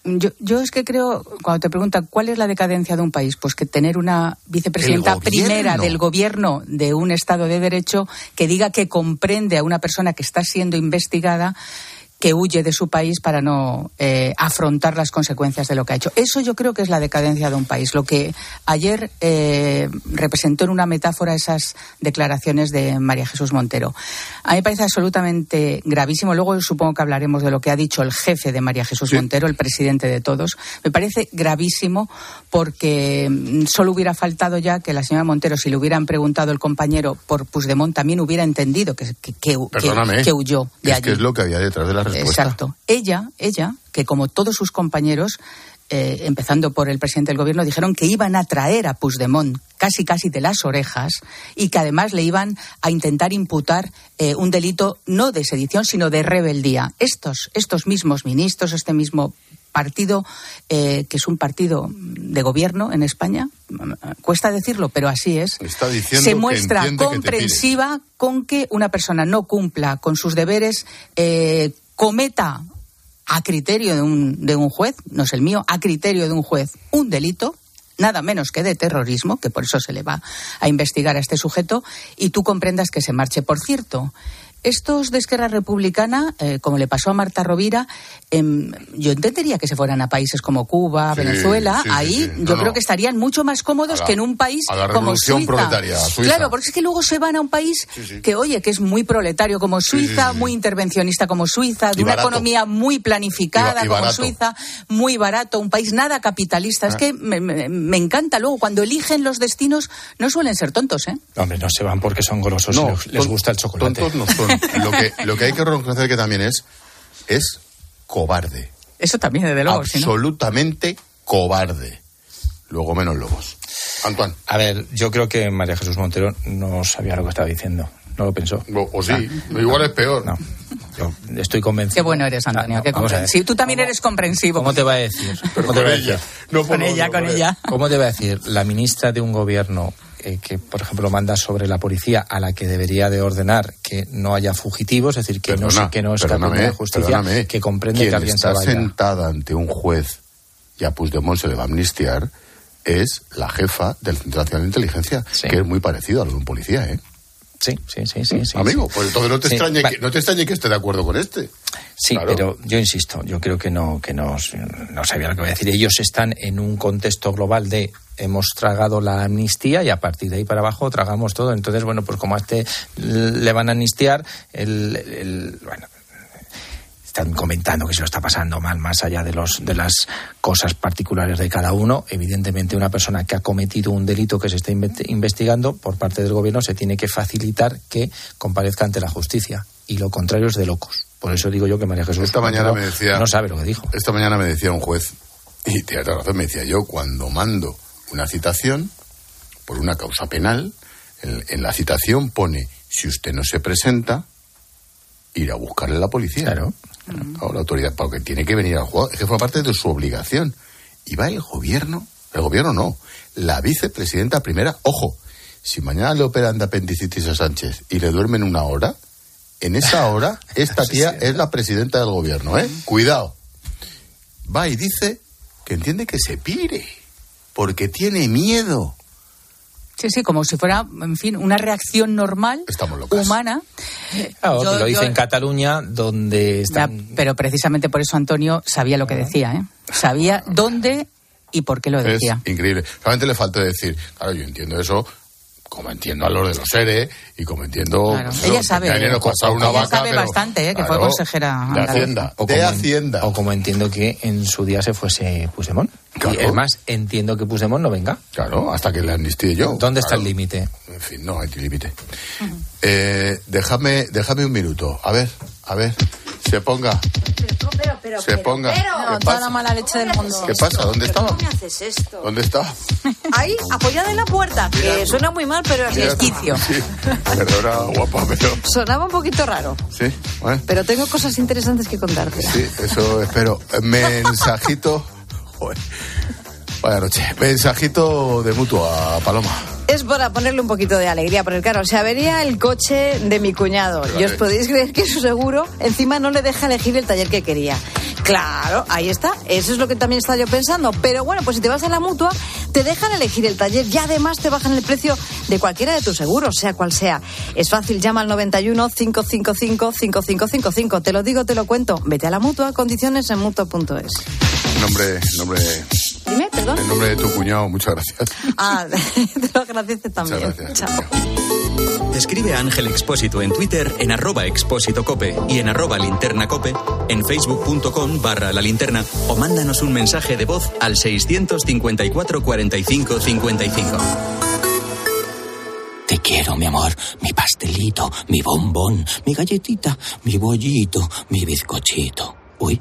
Speaker 7: Yo, yo es que creo, cuando te preguntan cuál es la decadencia de un país, pues que tener una vicepresidenta primera del gobierno de un Estado de Derecho que diga que comprende a una persona que está siendo investigada que huye de su país para no eh, afrontar las consecuencias de lo que ha hecho. Eso yo creo que es la decadencia de un país. Lo que ayer eh, representó en una metáfora esas declaraciones de María Jesús Montero. A mí me parece absolutamente gravísimo. Luego supongo que hablaremos de lo que ha dicho el jefe de María Jesús Montero, el presidente de todos. Me parece gravísimo porque mm, solo hubiera faltado ya que la señora Montero, si le hubieran preguntado el compañero por Puigdemont, también hubiera entendido que, que, que- huyó de
Speaker 1: es
Speaker 7: allí.
Speaker 1: que es lo que había detrás de la respuesta.
Speaker 7: Exacto. Ella, ella, que como todos sus compañeros, eh, empezando por el presidente del gobierno, dijeron que iban a traer a Puigdemont casi casi de las orejas y que además le iban a intentar imputar eh, un delito no de sedición, sino de rebeldía. Estos, estos mismos ministros, este mismo partido, eh, que es un partido de gobierno en España, cuesta decirlo, pero así es,
Speaker 1: Está diciendo
Speaker 7: se muestra
Speaker 1: que
Speaker 7: comprensiva con que una persona no cumpla con sus deberes, eh, cometa a criterio de un, de un juez, no es el mío, a criterio de un juez, un delito, nada menos que de terrorismo, que por eso se le va a investigar a este sujeto, y tú comprendas que se marche. Por cierto, estos de Esquerra Republicana, eh, como le pasó a Marta Rovira, em, yo entendería que se fueran a países como Cuba,
Speaker 1: Sí,
Speaker 7: Venezuela,
Speaker 1: sí, sí,
Speaker 7: ahí
Speaker 1: sí.
Speaker 7: yo
Speaker 1: No,
Speaker 7: creo
Speaker 1: no.
Speaker 7: que estarían mucho más cómodos
Speaker 1: la-
Speaker 7: que en un país
Speaker 1: a la
Speaker 7: como
Speaker 1: revolución
Speaker 7: Suiza.
Speaker 1: proletaria, Suiza.
Speaker 7: Claro, porque es que luego se van a un país
Speaker 1: Sí, sí.
Speaker 7: que, oye, que es muy proletario como
Speaker 1: sí,
Speaker 7: Suiza,
Speaker 1: sí.
Speaker 7: muy intervencionista como Suiza, de
Speaker 1: Y
Speaker 7: una
Speaker 1: barato.
Speaker 7: economía muy planificada
Speaker 1: Y ba- y
Speaker 7: como. Suiza, muy barato, un país nada capitalista.
Speaker 1: Ah.
Speaker 7: Es que me, me- me encanta luego, cuando eligen los destinos, no suelen ser tontos, ¿eh?
Speaker 2: Hombre, no se van porque son golosos y les, gusta el chocolate.
Speaker 1: Tontos no son. Lo que, lo que hay que reconocer que también es, es cobarde.
Speaker 7: Eso también, desde luego, si no-
Speaker 1: Absolutamente cobarde. Luego menos lobos. Antoine.
Speaker 2: A ver, yo creo que María Jesús Montero no sabía lo que estaba diciendo. No lo pensó.
Speaker 1: O, o sí, igual es peor.
Speaker 2: No, yo estoy convencido.
Speaker 7: Qué bueno eres, Antonio.
Speaker 2: Ah,
Speaker 7: qué
Speaker 2: a ver.
Speaker 7: comprensivo. Tú también eres comprensivo.
Speaker 2: ¿Cómo te va a decir?
Speaker 1: Pero
Speaker 2: ¿Cómo te
Speaker 1: con
Speaker 2: va a
Speaker 1: ella.
Speaker 2: decir?
Speaker 1: No
Speaker 7: Con ella, con ella.
Speaker 2: ¿Cómo te va a decir la ministra de un gobierno eh, que, por ejemplo, manda sobre la policía a la que debería de ordenar que no haya fugitivos, es decir, que no
Speaker 1: Perdona,
Speaker 2: se, que no
Speaker 1: perdóname,
Speaker 2: de justicia, que comprende que alguien se
Speaker 1: está
Speaker 2: vaya.
Speaker 1: sentada ante un juez y a Puigdemont se le va a amnistiar es la jefa del Centro Nacional de Inteligencia,
Speaker 2: Sí.
Speaker 1: que es muy parecido a lo de un policía, ¿eh?
Speaker 2: Sí, sí, sí, sí. sí,
Speaker 1: Amigo, pues entonces no te,
Speaker 2: Sí,
Speaker 1: extrañe que, no te extrañe que esté de acuerdo con este.
Speaker 2: Sí,
Speaker 1: Claro.
Speaker 2: pero yo insisto, yo creo que no, que no, no sabía lo que voy a decir. Ellos están en un contexto global de hemos tragado la amnistía y a partir de ahí para abajo tragamos todo. Entonces, bueno, pues como a este le van a amnistiar, el, el- bueno, están comentando que se lo está pasando mal, más allá de los de las cosas particulares de cada uno. Evidentemente, una persona que ha cometido un delito que se está inve- investigando por parte del gobierno se tiene que facilitar que comparezca ante la justicia. Y lo contrario es de locos. Por eso digo yo que María Jesús
Speaker 1: Esta mañana me decía-
Speaker 2: no sabe lo que dijo.
Speaker 1: Esta mañana me decía un juez, y tiene toda razón, me decía yo, cuando mando una citación por una causa penal, en, en la citación pone, si usted no se presenta, ir a buscarle a la policía.
Speaker 2: Claro.
Speaker 1: A la autoridad, porque tiene que venir al juego. Es que fue parte de su obligación. Y va el gobierno, el gobierno no, la vicepresidenta primera, ojo, si mañana le operan de apendicitis a Sánchez y le duermen una hora, en esa hora, esta tía es la presidenta del gobierno, ¿eh? Cuidado. Va y dice que entiende que se pire, porque tiene miedo.
Speaker 7: Sí, sí, como si fuera, en fin, una reacción normal, humana.
Speaker 2: Claro,
Speaker 7: Yo-
Speaker 2: que lo dice
Speaker 7: yo-
Speaker 2: en Cataluña, donde
Speaker 7: Ya,
Speaker 2: están...
Speaker 7: pero precisamente por eso Antonio sabía lo que decía, ¿eh? Sabía dónde y por qué lo
Speaker 1: Es
Speaker 7: decía.
Speaker 1: increíble. Solamente le falta decir, claro, yo entiendo eso, como entiendo a los de los seres y como entiendo.
Speaker 7: Claro.
Speaker 1: pues,
Speaker 7: Ella sabe,
Speaker 1: que una
Speaker 7: ella
Speaker 1: vaca,
Speaker 7: sabe
Speaker 1: pero-
Speaker 7: bastante, ¿eh? que fue consejera
Speaker 1: De. Hacienda.
Speaker 2: O
Speaker 1: de
Speaker 2: como,
Speaker 1: Hacienda.
Speaker 2: o como entiendo que en su día se fuese Puigdemont.
Speaker 1: Claro.
Speaker 2: Y es más, entiendo que Puigdemont no venga.
Speaker 1: Claro, hasta que le amnistíe yo.
Speaker 2: ¿Dónde está el límite?
Speaker 1: En fin, no hay límite. Eh, déjame, déjame un minuto. A ver, a ver. Se ponga. se ponga.
Speaker 9: No,
Speaker 1: ¿Qué
Speaker 9: toda la mala leche del mundo.
Speaker 1: ¿Qué pasa? ¿Dónde estaba?
Speaker 11: ¿Cómo me haces esto?
Speaker 1: ¿Dónde está?
Speaker 11: Ahí, apoyada en la puerta, que suena muy mal, pero es esticio.
Speaker 1: Sí, perdona, guapa, pero.
Speaker 11: Sonaba un poquito raro,
Speaker 1: Sí, bueno.
Speaker 11: pero tengo cosas interesantes que contarte.
Speaker 1: Sí, eso espero. Mensajito. Joder. Vaya noche. Mensajito de mutuo a Paloma.
Speaker 11: Es para ponerle un poquito de alegría, porque claro, se avería el coche de mi cuñado.
Speaker 1: Vale.
Speaker 11: Y os podéis creer que su seguro encima no le deja elegir el taller que quería. Claro, ahí está. Eso es lo que también estaba yo pensando. Pero bueno, pues si te vas a la mutua, te dejan elegir el taller y además te bajan el precio de cualquiera de tus seguros, sea cual sea. Es fácil, llama al 91 555 5555. Te lo digo, te lo cuento. Vete a la mutua, condiciones en mutua.es.
Speaker 1: Nombre, nombre,
Speaker 11: Dime, perdón.
Speaker 1: el nombre de tu cuñado, muchas gracias.
Speaker 11: Ah, te lo agradece también.
Speaker 1: Muchas gracias.
Speaker 11: Chao.
Speaker 3: Escribe a Ángel Expósito en Twitter en arroba expósito cope y en arroba linterna cope, en facebook.com barra la linterna o mándanos un mensaje de voz al 654 45 55.
Speaker 12: Te quiero, mi amor, mi pastelito, mi bombón, mi galletita, mi bollito, mi bizcochito. Uy,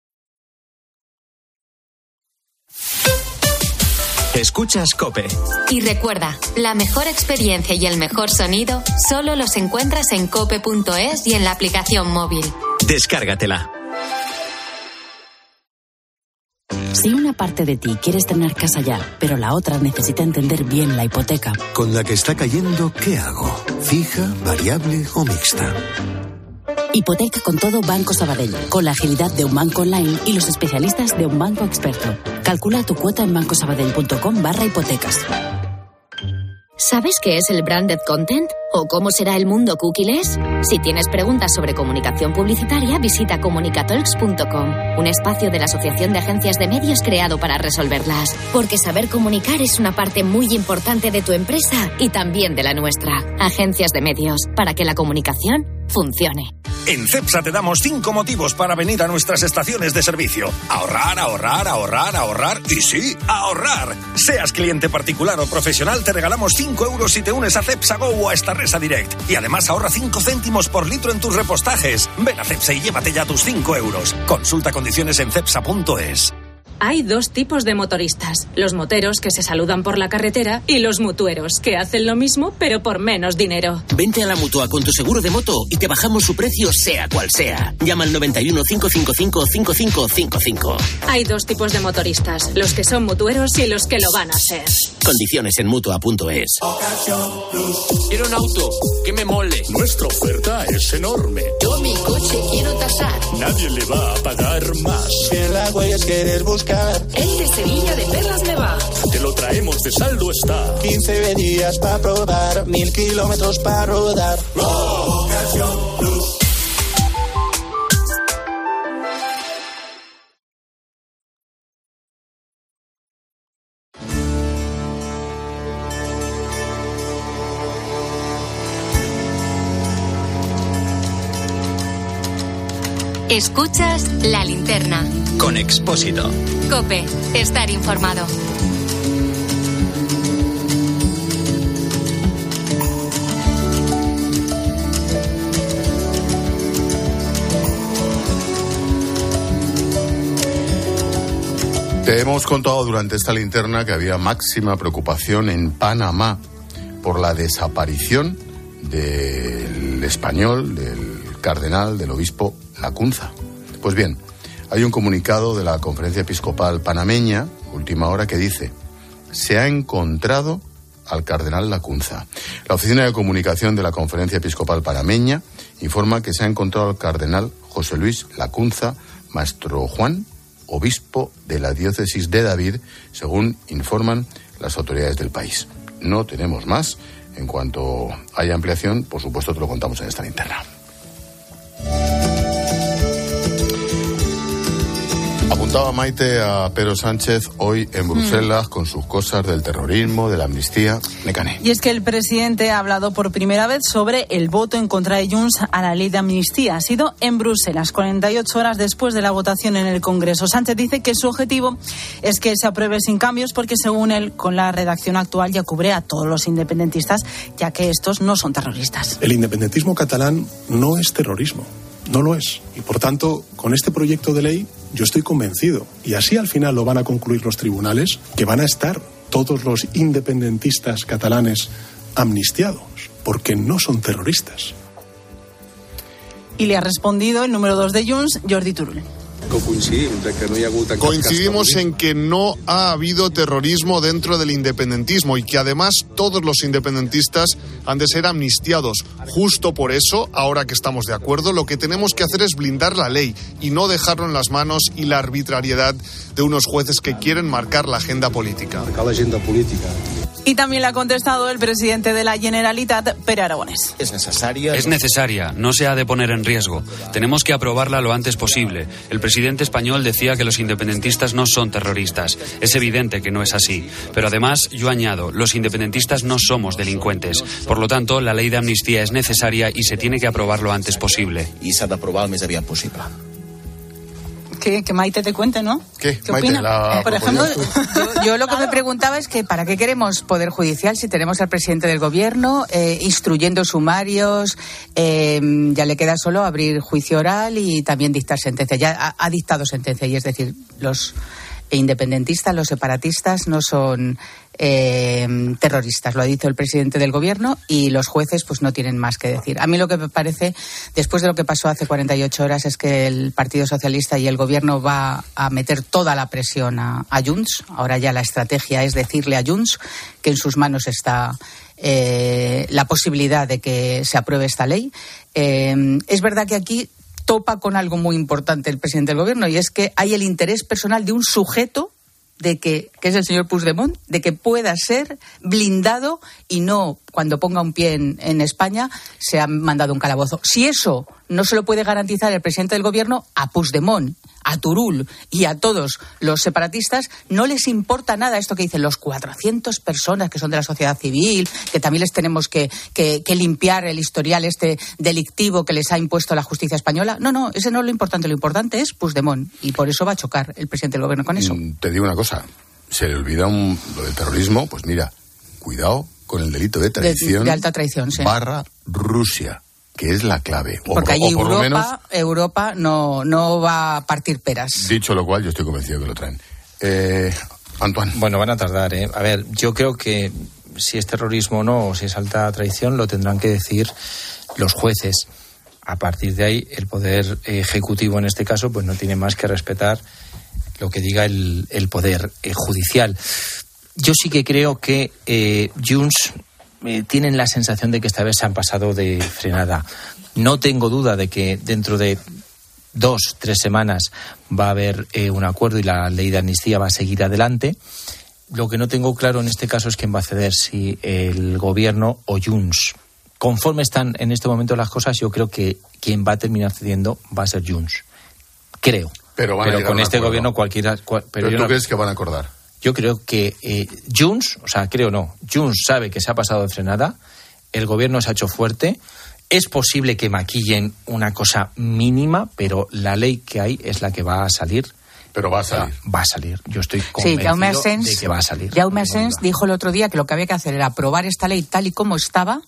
Speaker 3: Escuchas Cope.
Speaker 4: Y recuerda, la mejor experiencia y el mejor sonido solo los encuentras en cope.es y en la aplicación móvil.
Speaker 3: Descárgatela.
Speaker 13: Si una parte de ti quiere estrenar casa ya, pero la otra necesita entender bien la hipoteca,
Speaker 14: Con la que está cayendo, ¿qué hago? ¿Fija, variable o mixta?
Speaker 13: Hipoteca con todo Banco Sabadell, con la agilidad de un banco online y los especialistas de un banco experto. Calcula tu cuota en bancosabadell.com barra hipotecas.
Speaker 15: ¿Sabes qué es el branded content? ¿O cómo será el mundo cookieless? Si tienes preguntas sobre comunicación publicitaria, visita comunicatalks.com, un espacio de la Asociación de Agencias de Medios creado para resolverlas. Porque saber comunicar es una parte muy importante de tu empresa y también de la nuestra. Agencias de Medios, para que la comunicación funcione.
Speaker 16: En CEPSA te damos cinco motivos para venir a nuestras estaciones de servicio. Ahorrar, ahorrar, ahorrar, ahorrar y sí, ahorrar. Seas cliente particular o profesional, te regalamos 5 euros si te unes a CEPSA Go o a esta Direct. Y además ahorra 5 céntimos por litro en tus repostajes. Ven a CEPSA y llévate ya tus 5 euros. Consulta condiciones en cepsa.es.
Speaker 17: Hay dos tipos de motoristas, los moteros que se saludan por la carretera y los mutueros que hacen lo mismo pero por menos dinero.
Speaker 12: Vente a la mutua con tu seguro de moto y te bajamos su precio sea cual sea. Llama al 91 555 5555.
Speaker 17: Hay dos tipos de motoristas, los que son mutueros y los que lo van a ser.
Speaker 12: Condiciones en mutua.es.
Speaker 18: Quiero un auto que me mole.
Speaker 19: Nuestra oferta es enorme.
Speaker 18: Yo mi coche quiero tasar.
Speaker 19: Nadie le va a pagar más.
Speaker 18: Si en la quieres buscar. El de Sevilla de Perlas me va.
Speaker 19: Te lo traemos de saldo está.
Speaker 18: 15 días para probar, mil kilómetros para rodar.
Speaker 4: Escuchas la linterna.
Speaker 3: Con Expósito.
Speaker 4: Cope, estar informado.
Speaker 1: Te hemos contado durante esta linterna que había máxima preocupación en Panamá por la desaparición del español, del cardenal, del obispo Lacunza. Pues bien, hay un comunicado de la Conferencia Episcopal Panameña, última hora, que dice, se ha encontrado al cardenal Lacunza. La Oficina de Comunicación de la Conferencia Episcopal Panameña informa que se ha encontrado al cardenal José Luis Lacunza, maestro Juan, obispo de la diócesis de David, según informan las autoridades del país. No tenemos más. En cuanto haya ampliación, por supuesto, te lo contamos en esta linterna. Apuntaba Maite a Pedro Sánchez hoy en Bruselas con sus cosas del terrorismo, de la amnistía. Me cané.
Speaker 9: Y es que el presidente ha hablado por primera vez sobre el voto en contra de Junts a la ley de amnistía. Ha sido en Bruselas, 48 horas después de la votación en el Congreso. Sánchez dice que su objetivo es que se apruebe sin cambios porque, según él, con la redacción actual ya cubre a todos los independentistas, ya que estos no son terroristas.
Speaker 20: El independentismo catalán no es terrorismo. No lo es. Y por tanto, con este proyecto de ley, yo estoy convencido, y así al final lo van a concluir los tribunales, que van a estar todos los independentistas catalanes amnistiados, porque no son terroristas.
Speaker 9: Y le ha respondido el número dos de Junts, Jordi Turull.
Speaker 21: Coincidimos en que no ha habido terrorismo dentro del independentismo y que además todos los independentistas han de ser amnistiados. Justo por eso, ahora que estamos de acuerdo, lo que tenemos que hacer es blindar la ley y no dejarlo en las manos y la arbitrariedad de unos jueces que quieren marcar la agenda política.
Speaker 9: Y también le ha contestado el presidente de la Generalitat, Pere Aragonés.
Speaker 22: Es necesaria. Es necesaria, no se ha de poner en riesgo. Tenemos que aprobarla lo antes posible. El presidente español decía que los independentistas no son terroristas. Es evidente que no es así. Pero además, yo añado, los independentistas no somos delincuentes. Por lo tanto, la ley de amnistía es necesaria y se tiene que aprobar lo antes posible. Y se ha de aprobar el posible.
Speaker 9: Que, que Maite te cuente, ¿no?
Speaker 1: ¿Qué?
Speaker 9: ¿Qué
Speaker 1: Maite,
Speaker 9: opina?
Speaker 1: la
Speaker 9: Eh, por ejemplo,
Speaker 7: Yo, yo lo que me preguntaba es que ¿para qué queremos poder judicial si tenemos al presidente del gobierno eh, instruyendo sumarios? eh, ya le queda solo abrir juicio oral y también dictar sentencia. Ya ha, ha dictado sentencia y es decir, los independentistas, los separatistas no son eh, terroristas, lo ha dicho el presidente del gobierno y los jueces pues no tienen más que decir. A mí lo que me parece, después de lo que pasó hace 48 horas, es que el Partido Socialista y el gobierno va a meter toda la presión a, a Junts. Ahora ya la estrategia es decirle a Junts que en sus manos está eh, la posibilidad de que se apruebe esta ley. Eh, es verdad que aquí topa con algo muy importante el presidente del gobierno y es que hay el interés personal de un sujeto de que, que es el señor Puigdemont, de que pueda ser blindado y no, cuando ponga un pie en, España, se ha mandado un calabozo. Si eso no se lo puede garantizar el presidente del gobierno, a Puigdemont, a Turul y a todos los separatistas, no les importa nada esto que dicen los 400 personas que son de la sociedad civil, que también les tenemos que, que- que limpiar el historial este delictivo que les ha impuesto la justicia española. No, no, ese no es lo importante. Lo importante es Puigdemont y por eso va a chocar el presidente del gobierno con eso.
Speaker 1: Mm, Te digo una cosa, se le olvida un- lo del terrorismo, pues mira, cuidado con el delito de
Speaker 7: De,
Speaker 1: traición
Speaker 7: de alta traición, sí.
Speaker 1: barra Rusia, que es la clave. O
Speaker 7: Porque
Speaker 1: por,
Speaker 7: allí
Speaker 1: por menos,
Speaker 7: Europa, Europa no, no va a partir peras.
Speaker 1: dicho lo cual, yo estoy convencido que lo traen. Eh, Antoine.
Speaker 2: Bueno, van a tardar, ¿eh? A ver, yo creo que si es terrorismo o no, o si es alta traición, lo tendrán que decir los jueces. A partir de ahí, el poder ejecutivo, en este caso, pues no tiene más que respetar lo que diga el, el poder eh, judicial. Yo sí que creo que eh, Junts eh, tienen la sensación de que esta vez se han pasado de frenada. No tengo duda de que dentro de dos, tres semanas va a haber eh, un acuerdo y la ley de amnistía va a seguir adelante. Lo que no tengo claro en este caso es quién va a ceder, si el gobierno o Junts. Conforme están en este momento las cosas, yo creo que quien va a terminar cediendo va a ser Junts. Creo.
Speaker 1: Pero van a
Speaker 2: con este
Speaker 1: acuerdo.
Speaker 2: gobierno cualquiera. cual-
Speaker 1: ¿Pero,
Speaker 2: yo
Speaker 1: tú
Speaker 2: no-
Speaker 1: crees que van a acordar?
Speaker 2: Yo creo que eh, Junts, o sea, creo no, Junts sabe que se ha pasado de frenada, el gobierno se ha hecho fuerte, es posible que maquillen una cosa mínima, pero la ley que hay es la que va a salir.
Speaker 1: Pero va a salir.
Speaker 2: Va a salir. Yo estoy
Speaker 7: Sí,
Speaker 2: convencido
Speaker 7: Jaume
Speaker 2: de
Speaker 7: Asens,
Speaker 2: que va a salir.
Speaker 7: Jaume Asens dijo el otro día que lo que había que hacer era aprobar esta ley tal y como estaba,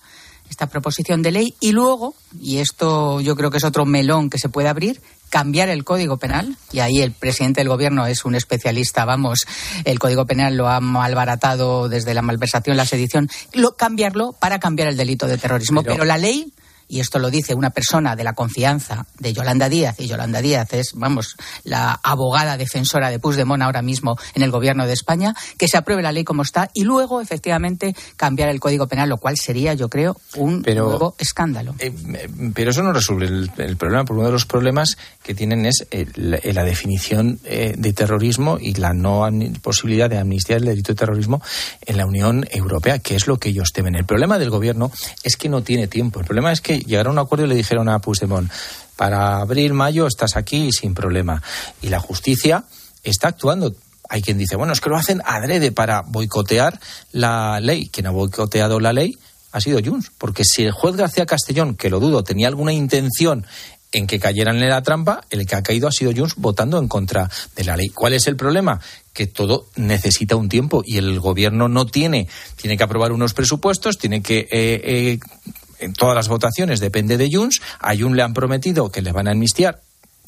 Speaker 7: esta proposición de ley y luego, y esto yo creo que es otro melón que se puede abrir, cambiar el Código Penal, y ahí el presidente del Gobierno es un especialista, vamos, el Código Penal lo ha malbaratado desde la malversación, la sedición, lo, cambiarlo para cambiar el delito de terrorismo. Pero la ley y esto lo dice una persona de la confianza de Yolanda Díaz, y Yolanda Díaz es, vamos, la abogada defensora de Puigdemont ahora mismo en el gobierno de España, que se apruebe la ley como está y luego, efectivamente, cambiar el Código Penal, lo cual sería, yo creo, un nuevo escándalo.
Speaker 2: Eh, pero eso no resuelve el, problema, porque uno de los problemas que tienen es eh, la, definición eh, de terrorismo y la no posibilidad de amnistía del delito de terrorismo en la Unión Europea, que es lo que ellos temen. El problema del gobierno es que no tiene tiempo. El problema es que llegaron a un acuerdo y le dijeron a Puigdemont, para abril, mayo estás aquí sin problema. Y la justicia está actuando. Hay quien dice, bueno, es que lo hacen adrede para boicotear la ley. Quien ha boicoteado la ley ha sido Junts. Porque si el juez García Castellón, que lo dudo, tenía alguna intención en que cayeran en la trampa, el que ha caído ha sido Junts votando en contra de la ley. ¿Cuál es el problema? Que todo necesita un tiempo y el gobierno no tiene, tiene que aprobar unos presupuestos, tiene que eh, eh, en todas las votaciones depende de Junts. A Junts le han prometido que le van a amnistiar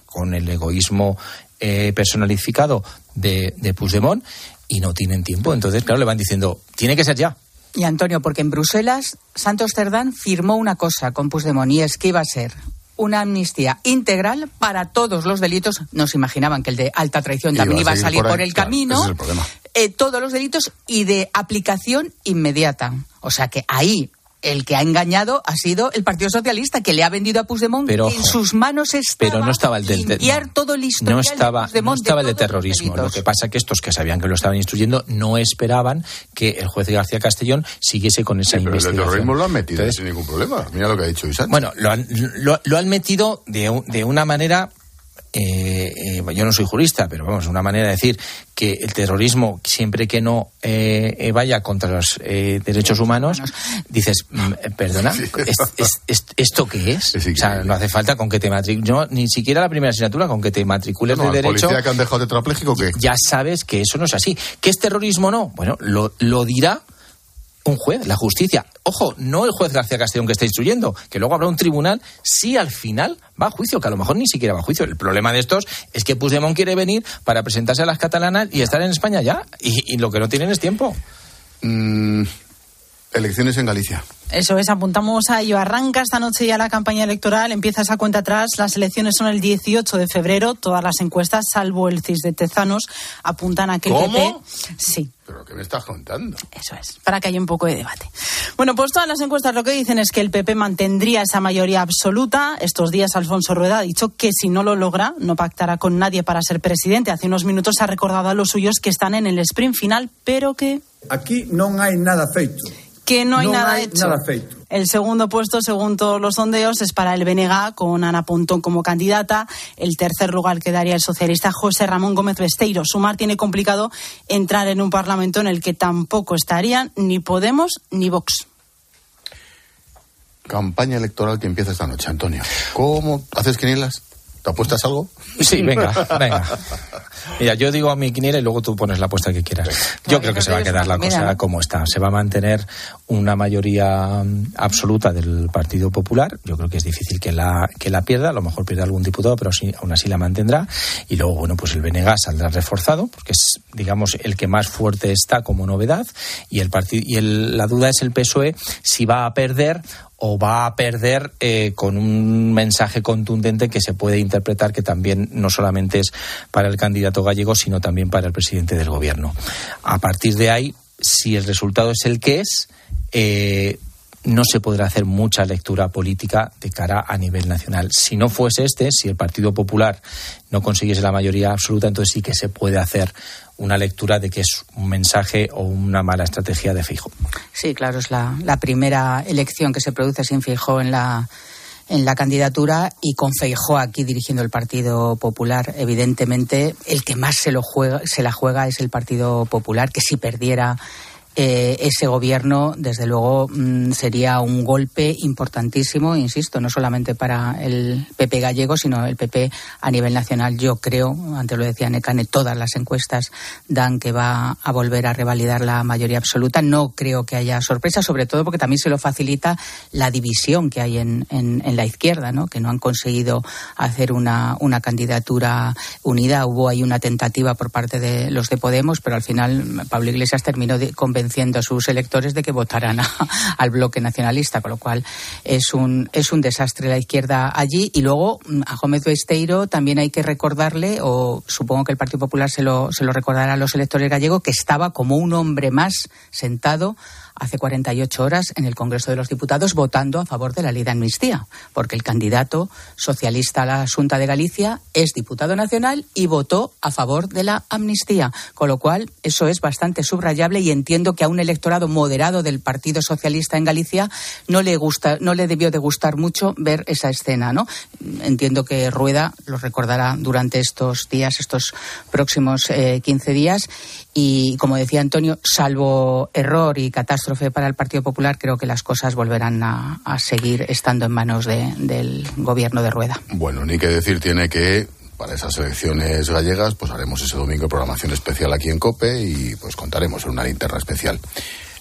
Speaker 2: con el egoísmo eh, personalificado de, de Puigdemont y no tienen tiempo. Entonces, claro, le van diciendo, tiene que ser ya.
Speaker 7: Y Antonio, porque en Bruselas Santos Cerdán firmó una cosa con Puigdemont y es que iba a ser una amnistía integral para todos los delitos. No se imaginaban que el de alta traición también iba a, salir por, el camino. Eh, todos los delitos y de aplicación inmediata. O sea que ahí el que ha engañado ha sido el Partido Socialista, que le ha vendido a Puigdemont pero, en sus manos estaba
Speaker 2: pero no estaba el del
Speaker 7: limpiar todo el no
Speaker 2: estaba,
Speaker 7: de
Speaker 2: no estaba el de terrorismo. Lo que pasa que estos que sabían que lo estaban instruyendo no esperaban que el juez García Castellón siguiese con esa investigación.
Speaker 1: Pero el terrorismo lo han metido sin ningún problema. Mira lo que ha dicho Isaac.
Speaker 2: Bueno, lo han, lo han metido de, de una manera eh, eh, yo no soy jurista, pero vamos, una manera de decir que el terrorismo, siempre que no eh, vaya contra los derechos humanos, dices, mm, perdona, esto qué es? o sea, no hace falta con que te matricules, ni siquiera la primera asignatura, con que te matricules de derecho.
Speaker 1: que han dejado tetrapléjico qué?
Speaker 2: Ya sabes que eso no es así. ¿Qué es terrorismo no? Bueno, lo, lo dirá un juez, la justicia. Ojo, no el juez García Castellón que está instruyendo, que luego habrá un tribunal si al final va a juicio, que a lo mejor ni siquiera va a juicio. El problema de estos es que Puigdemont quiere venir para presentarse a las catalanas y estar en España ya, y, lo que no tienen es tiempo.
Speaker 1: Mm, elecciones en Galicia.
Speaker 9: Eso es, apuntamos a ello. Arranca esta noche ya la campaña electoral, empieza esa cuenta atrás. Las elecciones son el 18 de febrero. Todas las encuestas, salvo el CIS de Tezanos, apuntan a que el PP. Sí.
Speaker 1: ¿Pero qué me estás contando?
Speaker 9: Eso es, para que haya un poco de debate. Bueno, pues todas las encuestas lo que dicen es que el PP mantendría esa mayoría absoluta. Estos días Alfonso Rueda ha dicho que si no lo logra, no pactará con nadie para ser presidente. Hace unos minutos ha recordado a los suyos que están en el sprint final, pero que.
Speaker 23: Aquí no hay nada feito
Speaker 9: que no hay, nada, hecho. El segundo puesto, según todos los sondeos, es para el BNG, con Ana Pontón como candidata. El tercer lugar quedaría el socialista José Ramón Gómez Besteiro. Sumar tiene complicado entrar en un parlamento en el que tampoco estarían ni Podemos ni Vox.
Speaker 1: Campaña electoral que empieza esta noche, Antonio. ¿Cómo haces quinielas? ¿Te apuestas algo?
Speaker 2: Sí, venga, venga. Mira, yo digo a mi quiniela y luego tú pones la apuesta que quieras. Yo creo que se va a quedar la cosa como está. Se va a mantener una mayoría mm, absoluta del Partido Popular. Yo creo que es difícil que la, que la pierda. A lo mejor pierde algún diputado, pero sí, aún así la mantendrá. Y luego, bueno, pues el BNG saldrá reforzado, porque es, digamos, el que más fuerte está como novedad. Y, el partido, y el, la duda es el PSOE si va a perder o va a perder eh, con un mensaje contundente que se puede interpretar que también no solamente es para el candidato gallego, sino también para el presidente del gobierno. A partir de ahí, si el resultado es el que es, eh, no se podrá hacer mucha lectura política de cara a nivel nacional. Si no fuese este, si el Partido Popular no consiguiese la mayoría absoluta, entonces sí que se puede hacer una lectura de que es un mensaje o una mala estrategia de Fijo.
Speaker 7: Sí, claro, es la, primera elección que se produce sin Fijo en la en la candidatura y con Feijó aquí dirigiendo el Partido Popular. Evidentemente, el que más se, lo juega, se la juega es el Partido Popular, que si perdiera eh, ese gobierno, desde luego, mm, sería un golpe importantísimo, insisto, no solamente para el PP gallego, sino el PP a nivel nacional. Yo creo, antes lo decía Necane, todas las encuestas dan que va a volver a revalidar la mayoría absoluta. No creo que haya sorpresa, sobre todo porque también se lo facilita la división que hay en, en, la izquierda, ¿no? que no han conseguido hacer una, una candidatura unida. Hubo ahí una tentativa por parte de los de Podemos, pero al final Pablo Iglesias terminó convenciendo a sus electores de que votaran al bloque nacionalista, con lo cual es un, es un desastre la izquierda allí. Y luego a Gómez Besteiro también hay que recordarle, o supongo que el Partido Popular se lo, se lo recordará a los electores gallegos, que estaba como un hombre más sentado hace 48 horas en el Congreso de los Diputados votando a favor de la ley de amnistía, porque el candidato socialista a la Junta de Galicia es diputado nacional y votó a favor de la amnistía, con lo cual eso es bastante subrayable y entiendo que a un electorado moderado del Partido Socialista en Galicia no le gusta, no le debió de gustar mucho ver esa escena, ¿no? Entiendo que Rueda lo recordará durante estos días, estos próximos 15 eh, días y como decía Antonio, salvo error y catástrofe para el Partido Popular, creo que las cosas volverán a, seguir estando en manos del gobierno de Rueda.
Speaker 1: Bueno, ni que decir tiene que para esas elecciones gallegas, pues haremos ese domingo programación especial aquí en COPE y pues contaremos en una linterna especial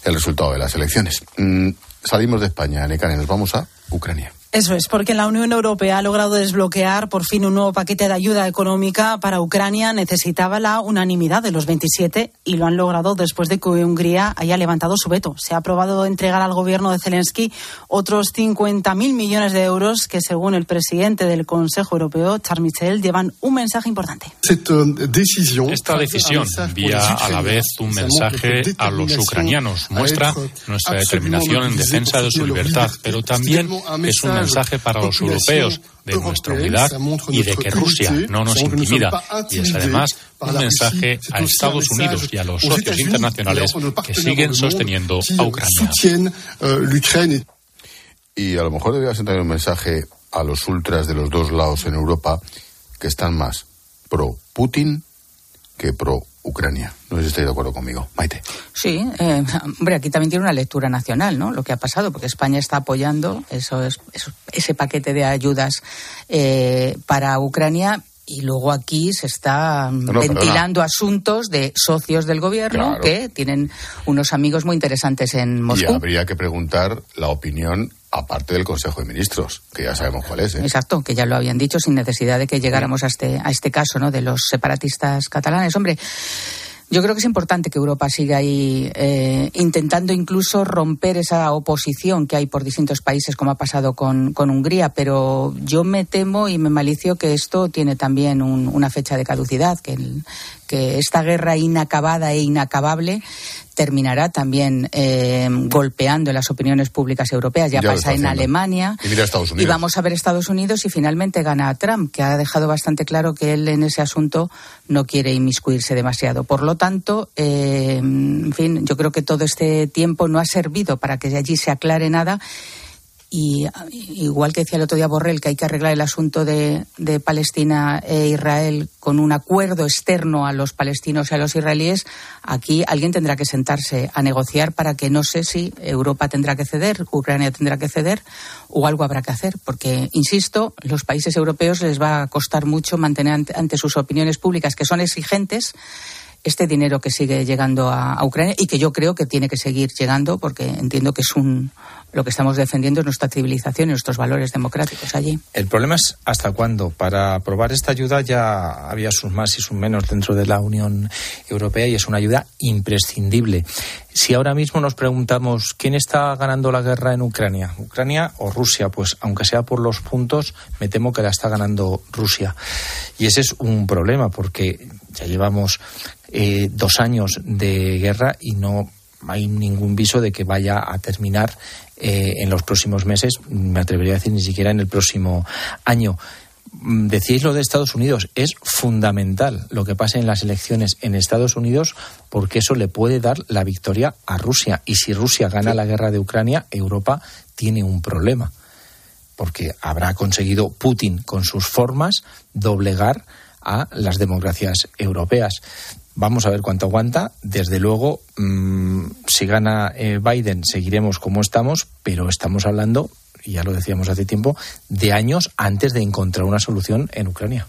Speaker 1: el resultado de las elecciones. Mm, salimos de España, Necane, nos vamos a Ucrania.
Speaker 9: Eso es, porque la Unión Europea ha logrado desbloquear por fin un nuevo paquete de ayuda económica para Ucrania. Necesitaba la unanimidad de los 27 y lo han logrado después de que Hungría haya levantado su veto. Se ha aprobado entregar al gobierno de Zelensky otros 50.000 millones de euros que, según el presidente del Consejo Europeo, Charles Michel, llevan un mensaje importante.
Speaker 24: Esta decisión envía a la vez un mensaje a los ucranianos, muestra nuestra determinación en defensa de su libertad, pero también es un mensaje para los europeos de nuestra unidad y de que Rusia no nos intimida. Y es además un mensaje a Estados Unidos y a los socios internacionales que siguen sosteniendo a Ucrania.
Speaker 1: Y a lo mejor debería ser un mensaje a los ultras de los dos lados en Europa que están más pro Putin que pro Ucrania. No sé si estáis de acuerdo conmigo. Maite.
Speaker 7: Sí, eh, hombre, aquí también tiene una lectura nacional, ¿no? Lo que ha pasado, porque España está apoyando eso, es, ese paquete de ayudas eh, para Ucrania y luego aquí se está ventilando asuntos de socios del gobierno que tienen unos amigos muy interesantes en Moscú.
Speaker 1: Y habría que preguntar la opinión aparte del Consejo de Ministros, que ya sabemos cuál es. ¿eh?
Speaker 7: Exacto, que ya lo habían dicho sin necesidad de que llegáramos a este a este caso, ¿no? De los separatistas catalanes, hombre. Yo creo que es importante que Europa siga ahí eh, intentando incluso romper esa oposición que hay por distintos países, como ha pasado con, Hungría, pero yo me temo y me malicio que esto tiene también una fecha de caducidad, que, que esta guerra inacabada e inacabable terminará también eh, golpeando las opiniones públicas europeas. Ya, pasa en Alemania.
Speaker 1: Y,
Speaker 7: vamos a ver Estados Unidos y finalmente gana Trump, que ha dejado bastante claro que él en ese asunto no quiere inmiscuirse demasiado. Por lo tanto, eh, en fin, yo creo que todo este tiempo no ha servido para que allí se aclare nada y igual que decía el otro día Borrell, que hay que arreglar el asunto de, Palestina e Israel con un acuerdo externo a los palestinos y a los israelíes, aquí alguien tendrá que sentarse a negociar para que no sé si Europa tendrá que ceder, Ucrania tendrá que ceder o algo habrá que hacer. Porque, insisto, los países europeos les va a costar mucho mantener ante, sus opiniones públicas, que son exigentes, este dinero que sigue llegando a, Ucrania y que yo creo que tiene que seguir llegando porque entiendo que es un, lo que estamos defendiendo es nuestra civilización y nuestros valores democráticos allí.
Speaker 2: El problema es hasta cuándo. Para aprobar esta ayuda ya había sus más y sus menos dentro de la Unión Europea y es una ayuda imprescindible. Si ahora mismo nos preguntamos quién está ganando la guerra en Ucrania, Ucrania o Rusia, pues aunque sea por los puntos, me temo que la está ganando Rusia. Y ese es un problema porque ya llevamos eh, dos años de guerra y no hay ningún viso de que vaya a terminar eh, en los próximos meses, me atrevería a decir ni siquiera en el próximo año. Mm, decís lo de Estados Unidos, es fundamental lo que pase en las elecciones en Estados Unidos porque eso le puede dar la victoria a Rusia. Y si Rusia gana la guerra de Ucrania, Europa tiene un problema porque habrá conseguido Putin con sus formas doblegar a las democracias europeas. Vamos a ver cuánto aguanta. Desde luego, mm, si gana eh, Biden, seguiremos como estamos, pero estamos hablando, ya lo decíamos hace tiempo, de años antes de encontrar una solución en Ucrania.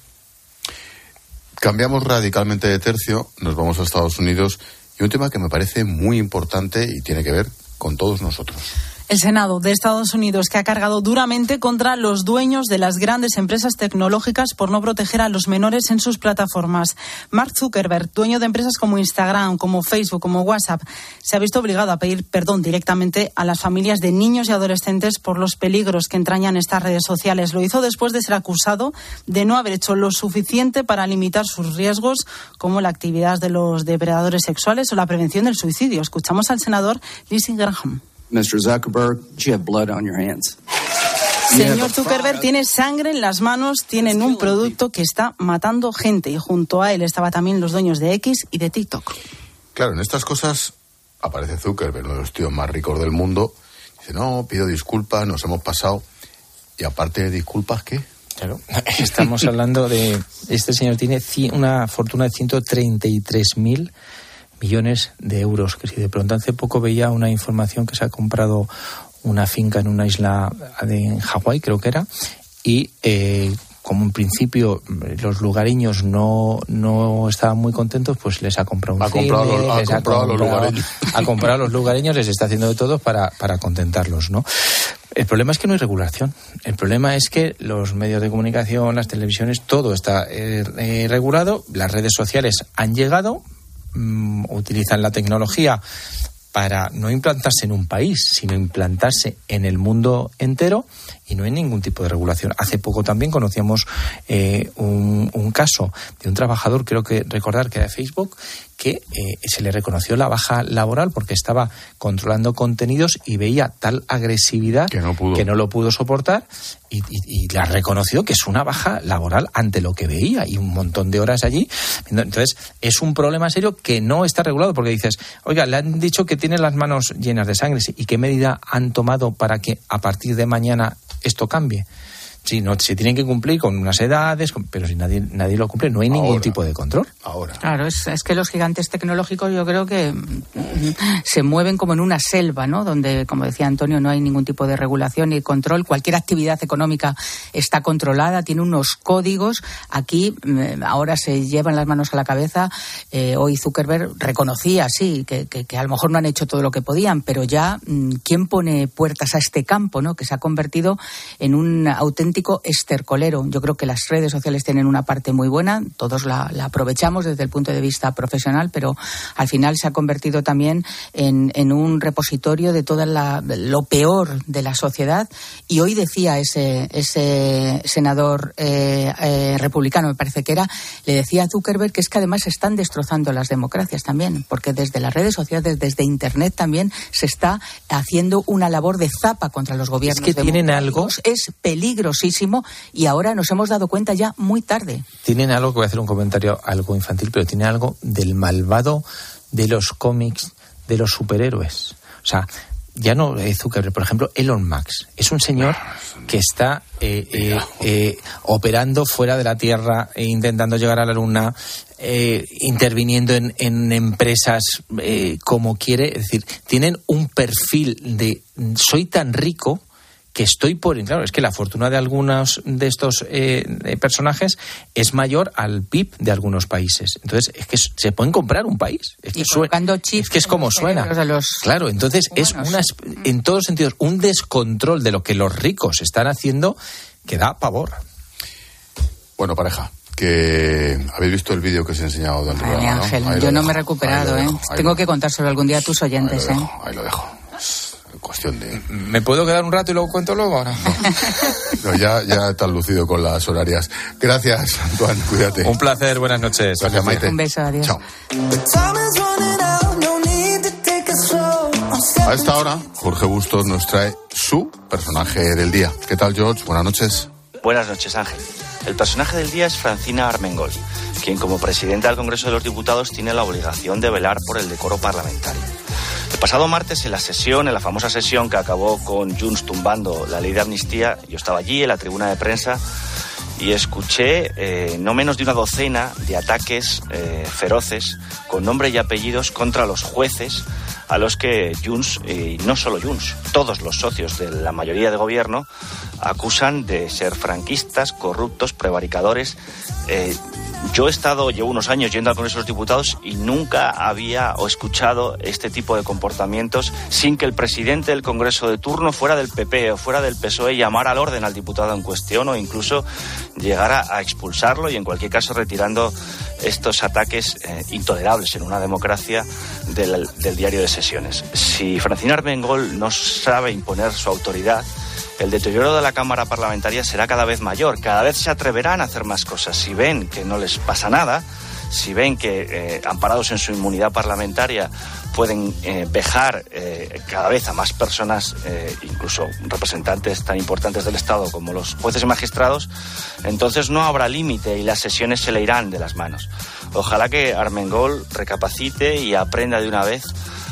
Speaker 1: Cambiamos radicalmente de tercio, nos vamos a Estados Unidos y un tema que me parece muy importante y tiene que ver con todos nosotros.
Speaker 9: El Senado de Estados Unidos que ha cargado duramente contra los dueños de las grandes empresas tecnológicas por no proteger a los menores en sus plataformas. Mark Zuckerberg, dueño de empresas como Instagram, como Facebook, como WhatsApp, se ha visto obligado a pedir perdón directamente a las familias de niños y adolescentes por los peligros que entrañan estas redes sociales. Lo hizo después de ser acusado de no haber hecho lo suficiente para limitar sus riesgos, como la actividad de los depredadores sexuales o la prevención del suicidio. Escuchamos al senador Lindsey Graham.
Speaker 25: Mr. Zuckerberg, you have blood on your hands.
Speaker 9: Señor Zuckerberg tiene sangre en las manos, tienen un producto que está matando gente y junto a él estaban también los dueños de X y de TikTok.
Speaker 1: Claro, en estas cosas aparece Zuckerberg, uno de los tíos más ricos del mundo. Dice, no, pido disculpas, nos hemos pasado. Y aparte de disculpas, ¿qué?
Speaker 2: Claro, estamos hablando de... Este señor tiene una fortuna de 133 mil millones de euros. Que si de pronto hace poco veía una información que se ha comprado una finca en una isla en Hawái, creo que era, y eh, como en principio los lugareños no, no estaban muy contentos, pues les ha comprado un
Speaker 1: ha comprado, les ha, comprado, los lugareños.
Speaker 2: Ha comprado a los lugareños, les está haciendo de todo para, para contentarlos, ¿no? El problema es que no hay regulación. El problema es que los medios de comunicación, las televisiones, todo está eh, eh, regulado. Las redes sociales han llegado, Mm, utilizan la tecnología para no implantarse en un país, sino implantarse en el mundo entero y no hay ningún tipo de regulación. Hace poco también conocíamos eh, un, un, caso de un trabajador, creo que recordar que era de Facebook, que eh, se le reconoció la baja laboral porque estaba controlando contenidos y veía tal agresividad
Speaker 1: que no,
Speaker 2: que no lo pudo soportar y, la reconoció que es una baja laboral ante lo que veía y un montón de horas allí. Entonces, es un problema serio que no está regulado porque dices, oiga, le han dicho que tiene las manos llenas de sangre y qué medida han tomado para que a partir de mañana esto cambie. Sí, no, se tienen que cumplir con unas edades, pero si nadie, nadie lo cumple, no hay ningún tipo de control.
Speaker 1: Ahora.
Speaker 7: Claro, es, es, que los gigantes tecnológicos yo creo que mm, se mueven como en una selva, ¿no? Donde, como decía Antonio, no hay ningún tipo de regulación ni control. Cualquier actividad económica está controlada, tiene unos códigos. Aquí mm, ahora se llevan las manos a la cabeza. Eh, hoy Zuckerberg reconocía, sí, que, que, que, a lo mejor no han hecho todo lo que podían, pero ya, mm, ¿quién pone puertas a este campo, ¿no? Que se ha convertido en un auténtico estercolero. Yo creo que las redes sociales tienen una parte muy buena, todos la, aprovechamos desde el punto de vista profesional, pero al final se ha convertido también en, un repositorio de todo lo peor de la sociedad. Y hoy decía ese, ese senador eh, eh, republicano, me parece que era, le decía a Zuckerberg que es que además se están destrozando las democracias también, porque desde las redes sociales, desde Internet también se está haciendo una labor de zapa contra los gobiernos.
Speaker 2: Es que tienen algo.
Speaker 7: Es peligrosísimo y ahora nos hemos dado cuenta ya muy tarde.
Speaker 2: Tienen algo, que voy a hacer un comentario algo infantil, pero tiene algo del malvado de los cómics de los superhéroes. O sea, ya no Zuckerberg, por ejemplo, Elon Musk. Es un señor que está eh, eh, eh operando fuera de la Tierra, e intentando llegar a la Luna, eh, interviniendo en, en empresas como quiere. Es decir, tienen un perfil de soy tan rico que estoy por. Claro, es que la fortuna de algunos de estos eh, personajes es mayor al PIB de algunos países. Entonces, es que se pueden comprar un país. Es que, es, que es como suena. Claro, entonces es una, en todos sentidos un descontrol de lo que los ricos están haciendo que da pavor.
Speaker 1: Bueno, pareja que habéis visto el vídeo que os he enseñado del
Speaker 7: Ay, Ángel, yo no me he recuperado, ¿eh? Tengo que contárselo algún día a tus oyentes,
Speaker 1: ahí
Speaker 7: ¿eh?
Speaker 1: Ahí lo dejo cuestión de...
Speaker 2: ¿Me puedo quedar un rato y luego cuento luego ahora?
Speaker 1: No, ya, ya estás lucido con las horarias. Gracias, Antoine, cuídate.
Speaker 2: Un placer, buenas noches.
Speaker 1: Gracias, Maite.
Speaker 7: Un beso, adiós.
Speaker 1: Chao. A esta hora, Jorge Bustos nos trae su personaje del día. ¿Qué tal, George? Buenas noches.
Speaker 26: Buenas noches, Ángel. El personaje del día es Francina Armengol, quien como presidenta del Congreso de los Diputados tiene la obligación de velar por el decoro parlamentario. El pasado martes, en la sesión, en la famosa sesión que acabó con Junts tumbando la ley de amnistía, yo estaba allí en la tribuna de prensa y escuché eh, no menos de una docena de ataques eh, feroces con nombre y apellidos contra los jueces a los que Junts, y no solo Junts, todos los socios de la mayoría de gobierno acusan de ser franquistas, corruptos, prevaricadores. Eh, yo he estado, llevo unos años yendo al Congreso de los Diputados y nunca había o escuchado este tipo de comportamientos sin que el presidente del Congreso de turno fuera del PP o fuera del PSOE llamara al orden al diputado en cuestión o incluso llegara a expulsarlo y en cualquier caso retirando estos ataques eh, intolerables en una democracia del, del, diario de sesiones. Si Francina Armengol no sabe imponer su autoridad, el deterioro de la Cámara Parlamentaria será cada vez mayor. Cada vez se atreverán a hacer más cosas. Si ven que no les pasa nada, si ven que, eh, amparados en su inmunidad parlamentaria, pueden eh, vejar eh, cada vez a más personas, eh, incluso representantes tan importantes del Estado como los jueces y magistrados, entonces no habrá límite y las sesiones se le irán de las manos. Ojalá que Armengol recapacite y aprenda de una vez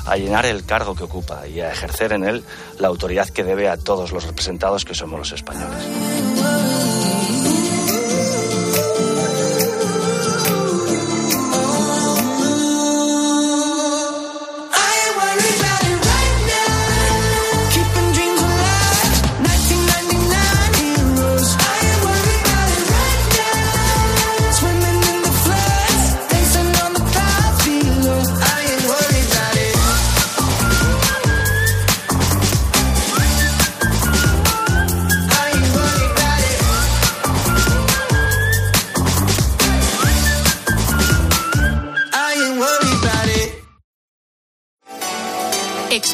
Speaker 26: a llenar el cargo que ocupa y a ejercer en él la autoridad que debe a todos los representados que somos los españoles.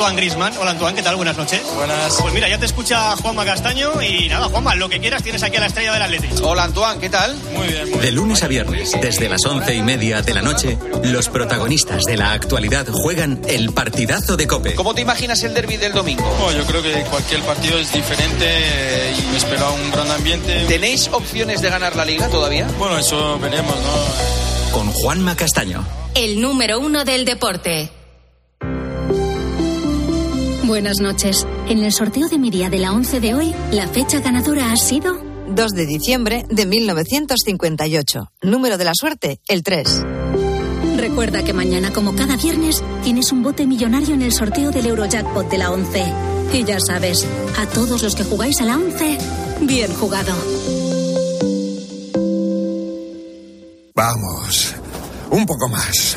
Speaker 27: Antoine Grisman. Hola Antoine, ¿qué tal? Buenas noches.
Speaker 28: Buenas.
Speaker 27: Pues mira, ya te escucha Juanma Castaño y nada, Juanma, lo que quieras tienes aquí a la estrella del Atlético.
Speaker 28: Hola Antoine, ¿qué tal?
Speaker 27: Muy bien. Muy
Speaker 3: de
Speaker 27: bien.
Speaker 3: lunes a viernes, desde las once y media de la noche, los protagonistas de la actualidad juegan el partidazo de Cope.
Speaker 28: ¿Cómo te imaginas el derby del domingo?
Speaker 29: Oh, yo creo que cualquier partido es diferente eh, y me espera un gran ambiente.
Speaker 28: ¿Tenéis opciones de ganar la liga todavía?
Speaker 29: Bueno, eso veremos, ¿no?
Speaker 3: Con Juanma Castaño.
Speaker 4: El número uno del deporte.
Speaker 15: Buenas noches. En el sorteo de mi día de la 11 de hoy, la fecha ganadora ha sido
Speaker 30: 2 de diciembre de 1958. Número de la suerte, el 3.
Speaker 15: Recuerda que mañana, como cada viernes, tienes un bote millonario en el sorteo del Eurojackpot de la 11. Y ya sabes, a todos los que jugáis a la 11, bien jugado.
Speaker 31: Vamos, un poco más.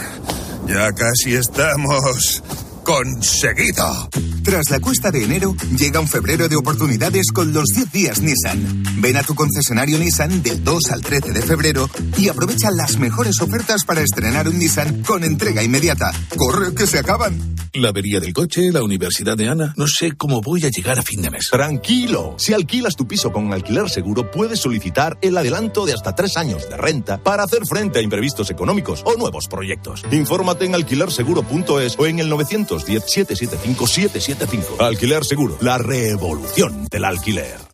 Speaker 31: Ya casi estamos conseguido.
Speaker 32: Tras la cuesta de enero, llega un febrero de oportunidades con los 10 días Nissan. Ven a tu concesionario Nissan del 2 al 13 de febrero y aprovecha las mejores ofertas para estrenar un Nissan con entrega inmediata. ¡Corre que se acaban!
Speaker 33: La avería del coche, la universidad de Ana. No sé cómo voy a llegar a fin de mes.
Speaker 34: Tranquilo. Si alquilas tu piso con alquiler seguro, puedes solicitar el adelanto de hasta tres años de renta para hacer frente a imprevistos económicos o nuevos proyectos. Infórmate en alquilerseguro.es o en el 910 775 775. Alquiler Seguro, la revolución del alquiler.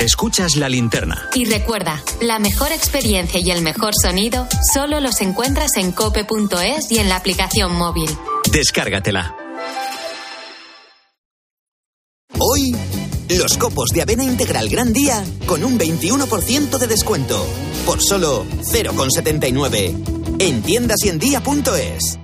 Speaker 3: Escuchas la linterna.
Speaker 4: Y recuerda, la mejor experiencia y el mejor sonido solo los encuentras en cope.es y en la aplicación móvil.
Speaker 3: Descárgatela.
Speaker 35: Los copos de avena integral gran día con un 21% de descuento. Por solo 0,79. En tiendasyendia.es.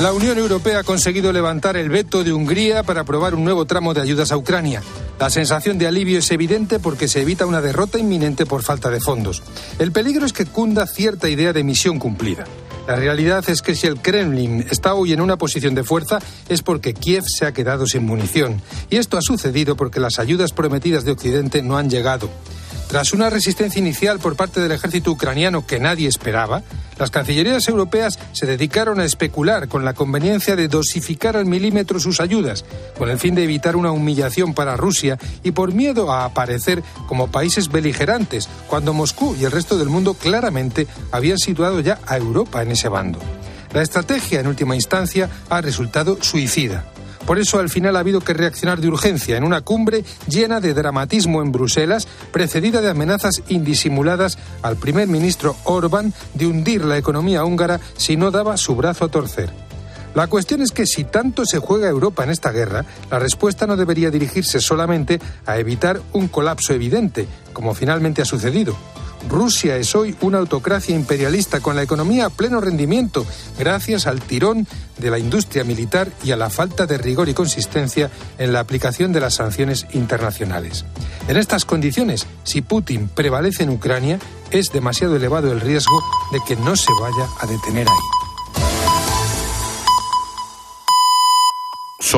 Speaker 36: La Unión Europea ha conseguido levantar el veto de Hungría para aprobar un nuevo tramo de ayudas a Ucrania. La sensación de alivio es evidente porque se evita una derrota inminente por falta de fondos. El peligro es que cunda cierta idea de misión cumplida. La realidad es que si el Kremlin está hoy en una posición de fuerza es porque Kiev se ha quedado sin munición. Y esto ha sucedido porque las ayudas prometidas de Occidente no han llegado. Tras una resistencia inicial por parte del ejército ucraniano que nadie esperaba, las cancillerías europeas se dedicaron a especular con la conveniencia de dosificar al milímetro sus ayudas, con el fin de evitar una humillación para Rusia y por miedo a aparecer como países beligerantes, cuando Moscú y el resto del mundo claramente habían situado ya a Europa en ese bando. La estrategia, en última instancia, ha resultado suicida. Por eso al final ha habido que reaccionar de urgencia en una cumbre llena de dramatismo en Bruselas, precedida de amenazas indisimuladas al primer ministro Orbán de hundir la economía húngara si no daba su brazo a torcer. La cuestión es que si tanto se juega Europa en esta guerra, la respuesta no debería dirigirse solamente a evitar un colapso evidente, como finalmente ha sucedido. Rusia es hoy una autocracia imperialista con la economía a pleno rendimiento, gracias al tirón de la industria militar y a la falta de rigor y consistencia en la aplicación de las sanciones internacionales. En estas condiciones, si Putin prevalece en Ucrania, es demasiado elevado el riesgo de que no se vaya a detener ahí.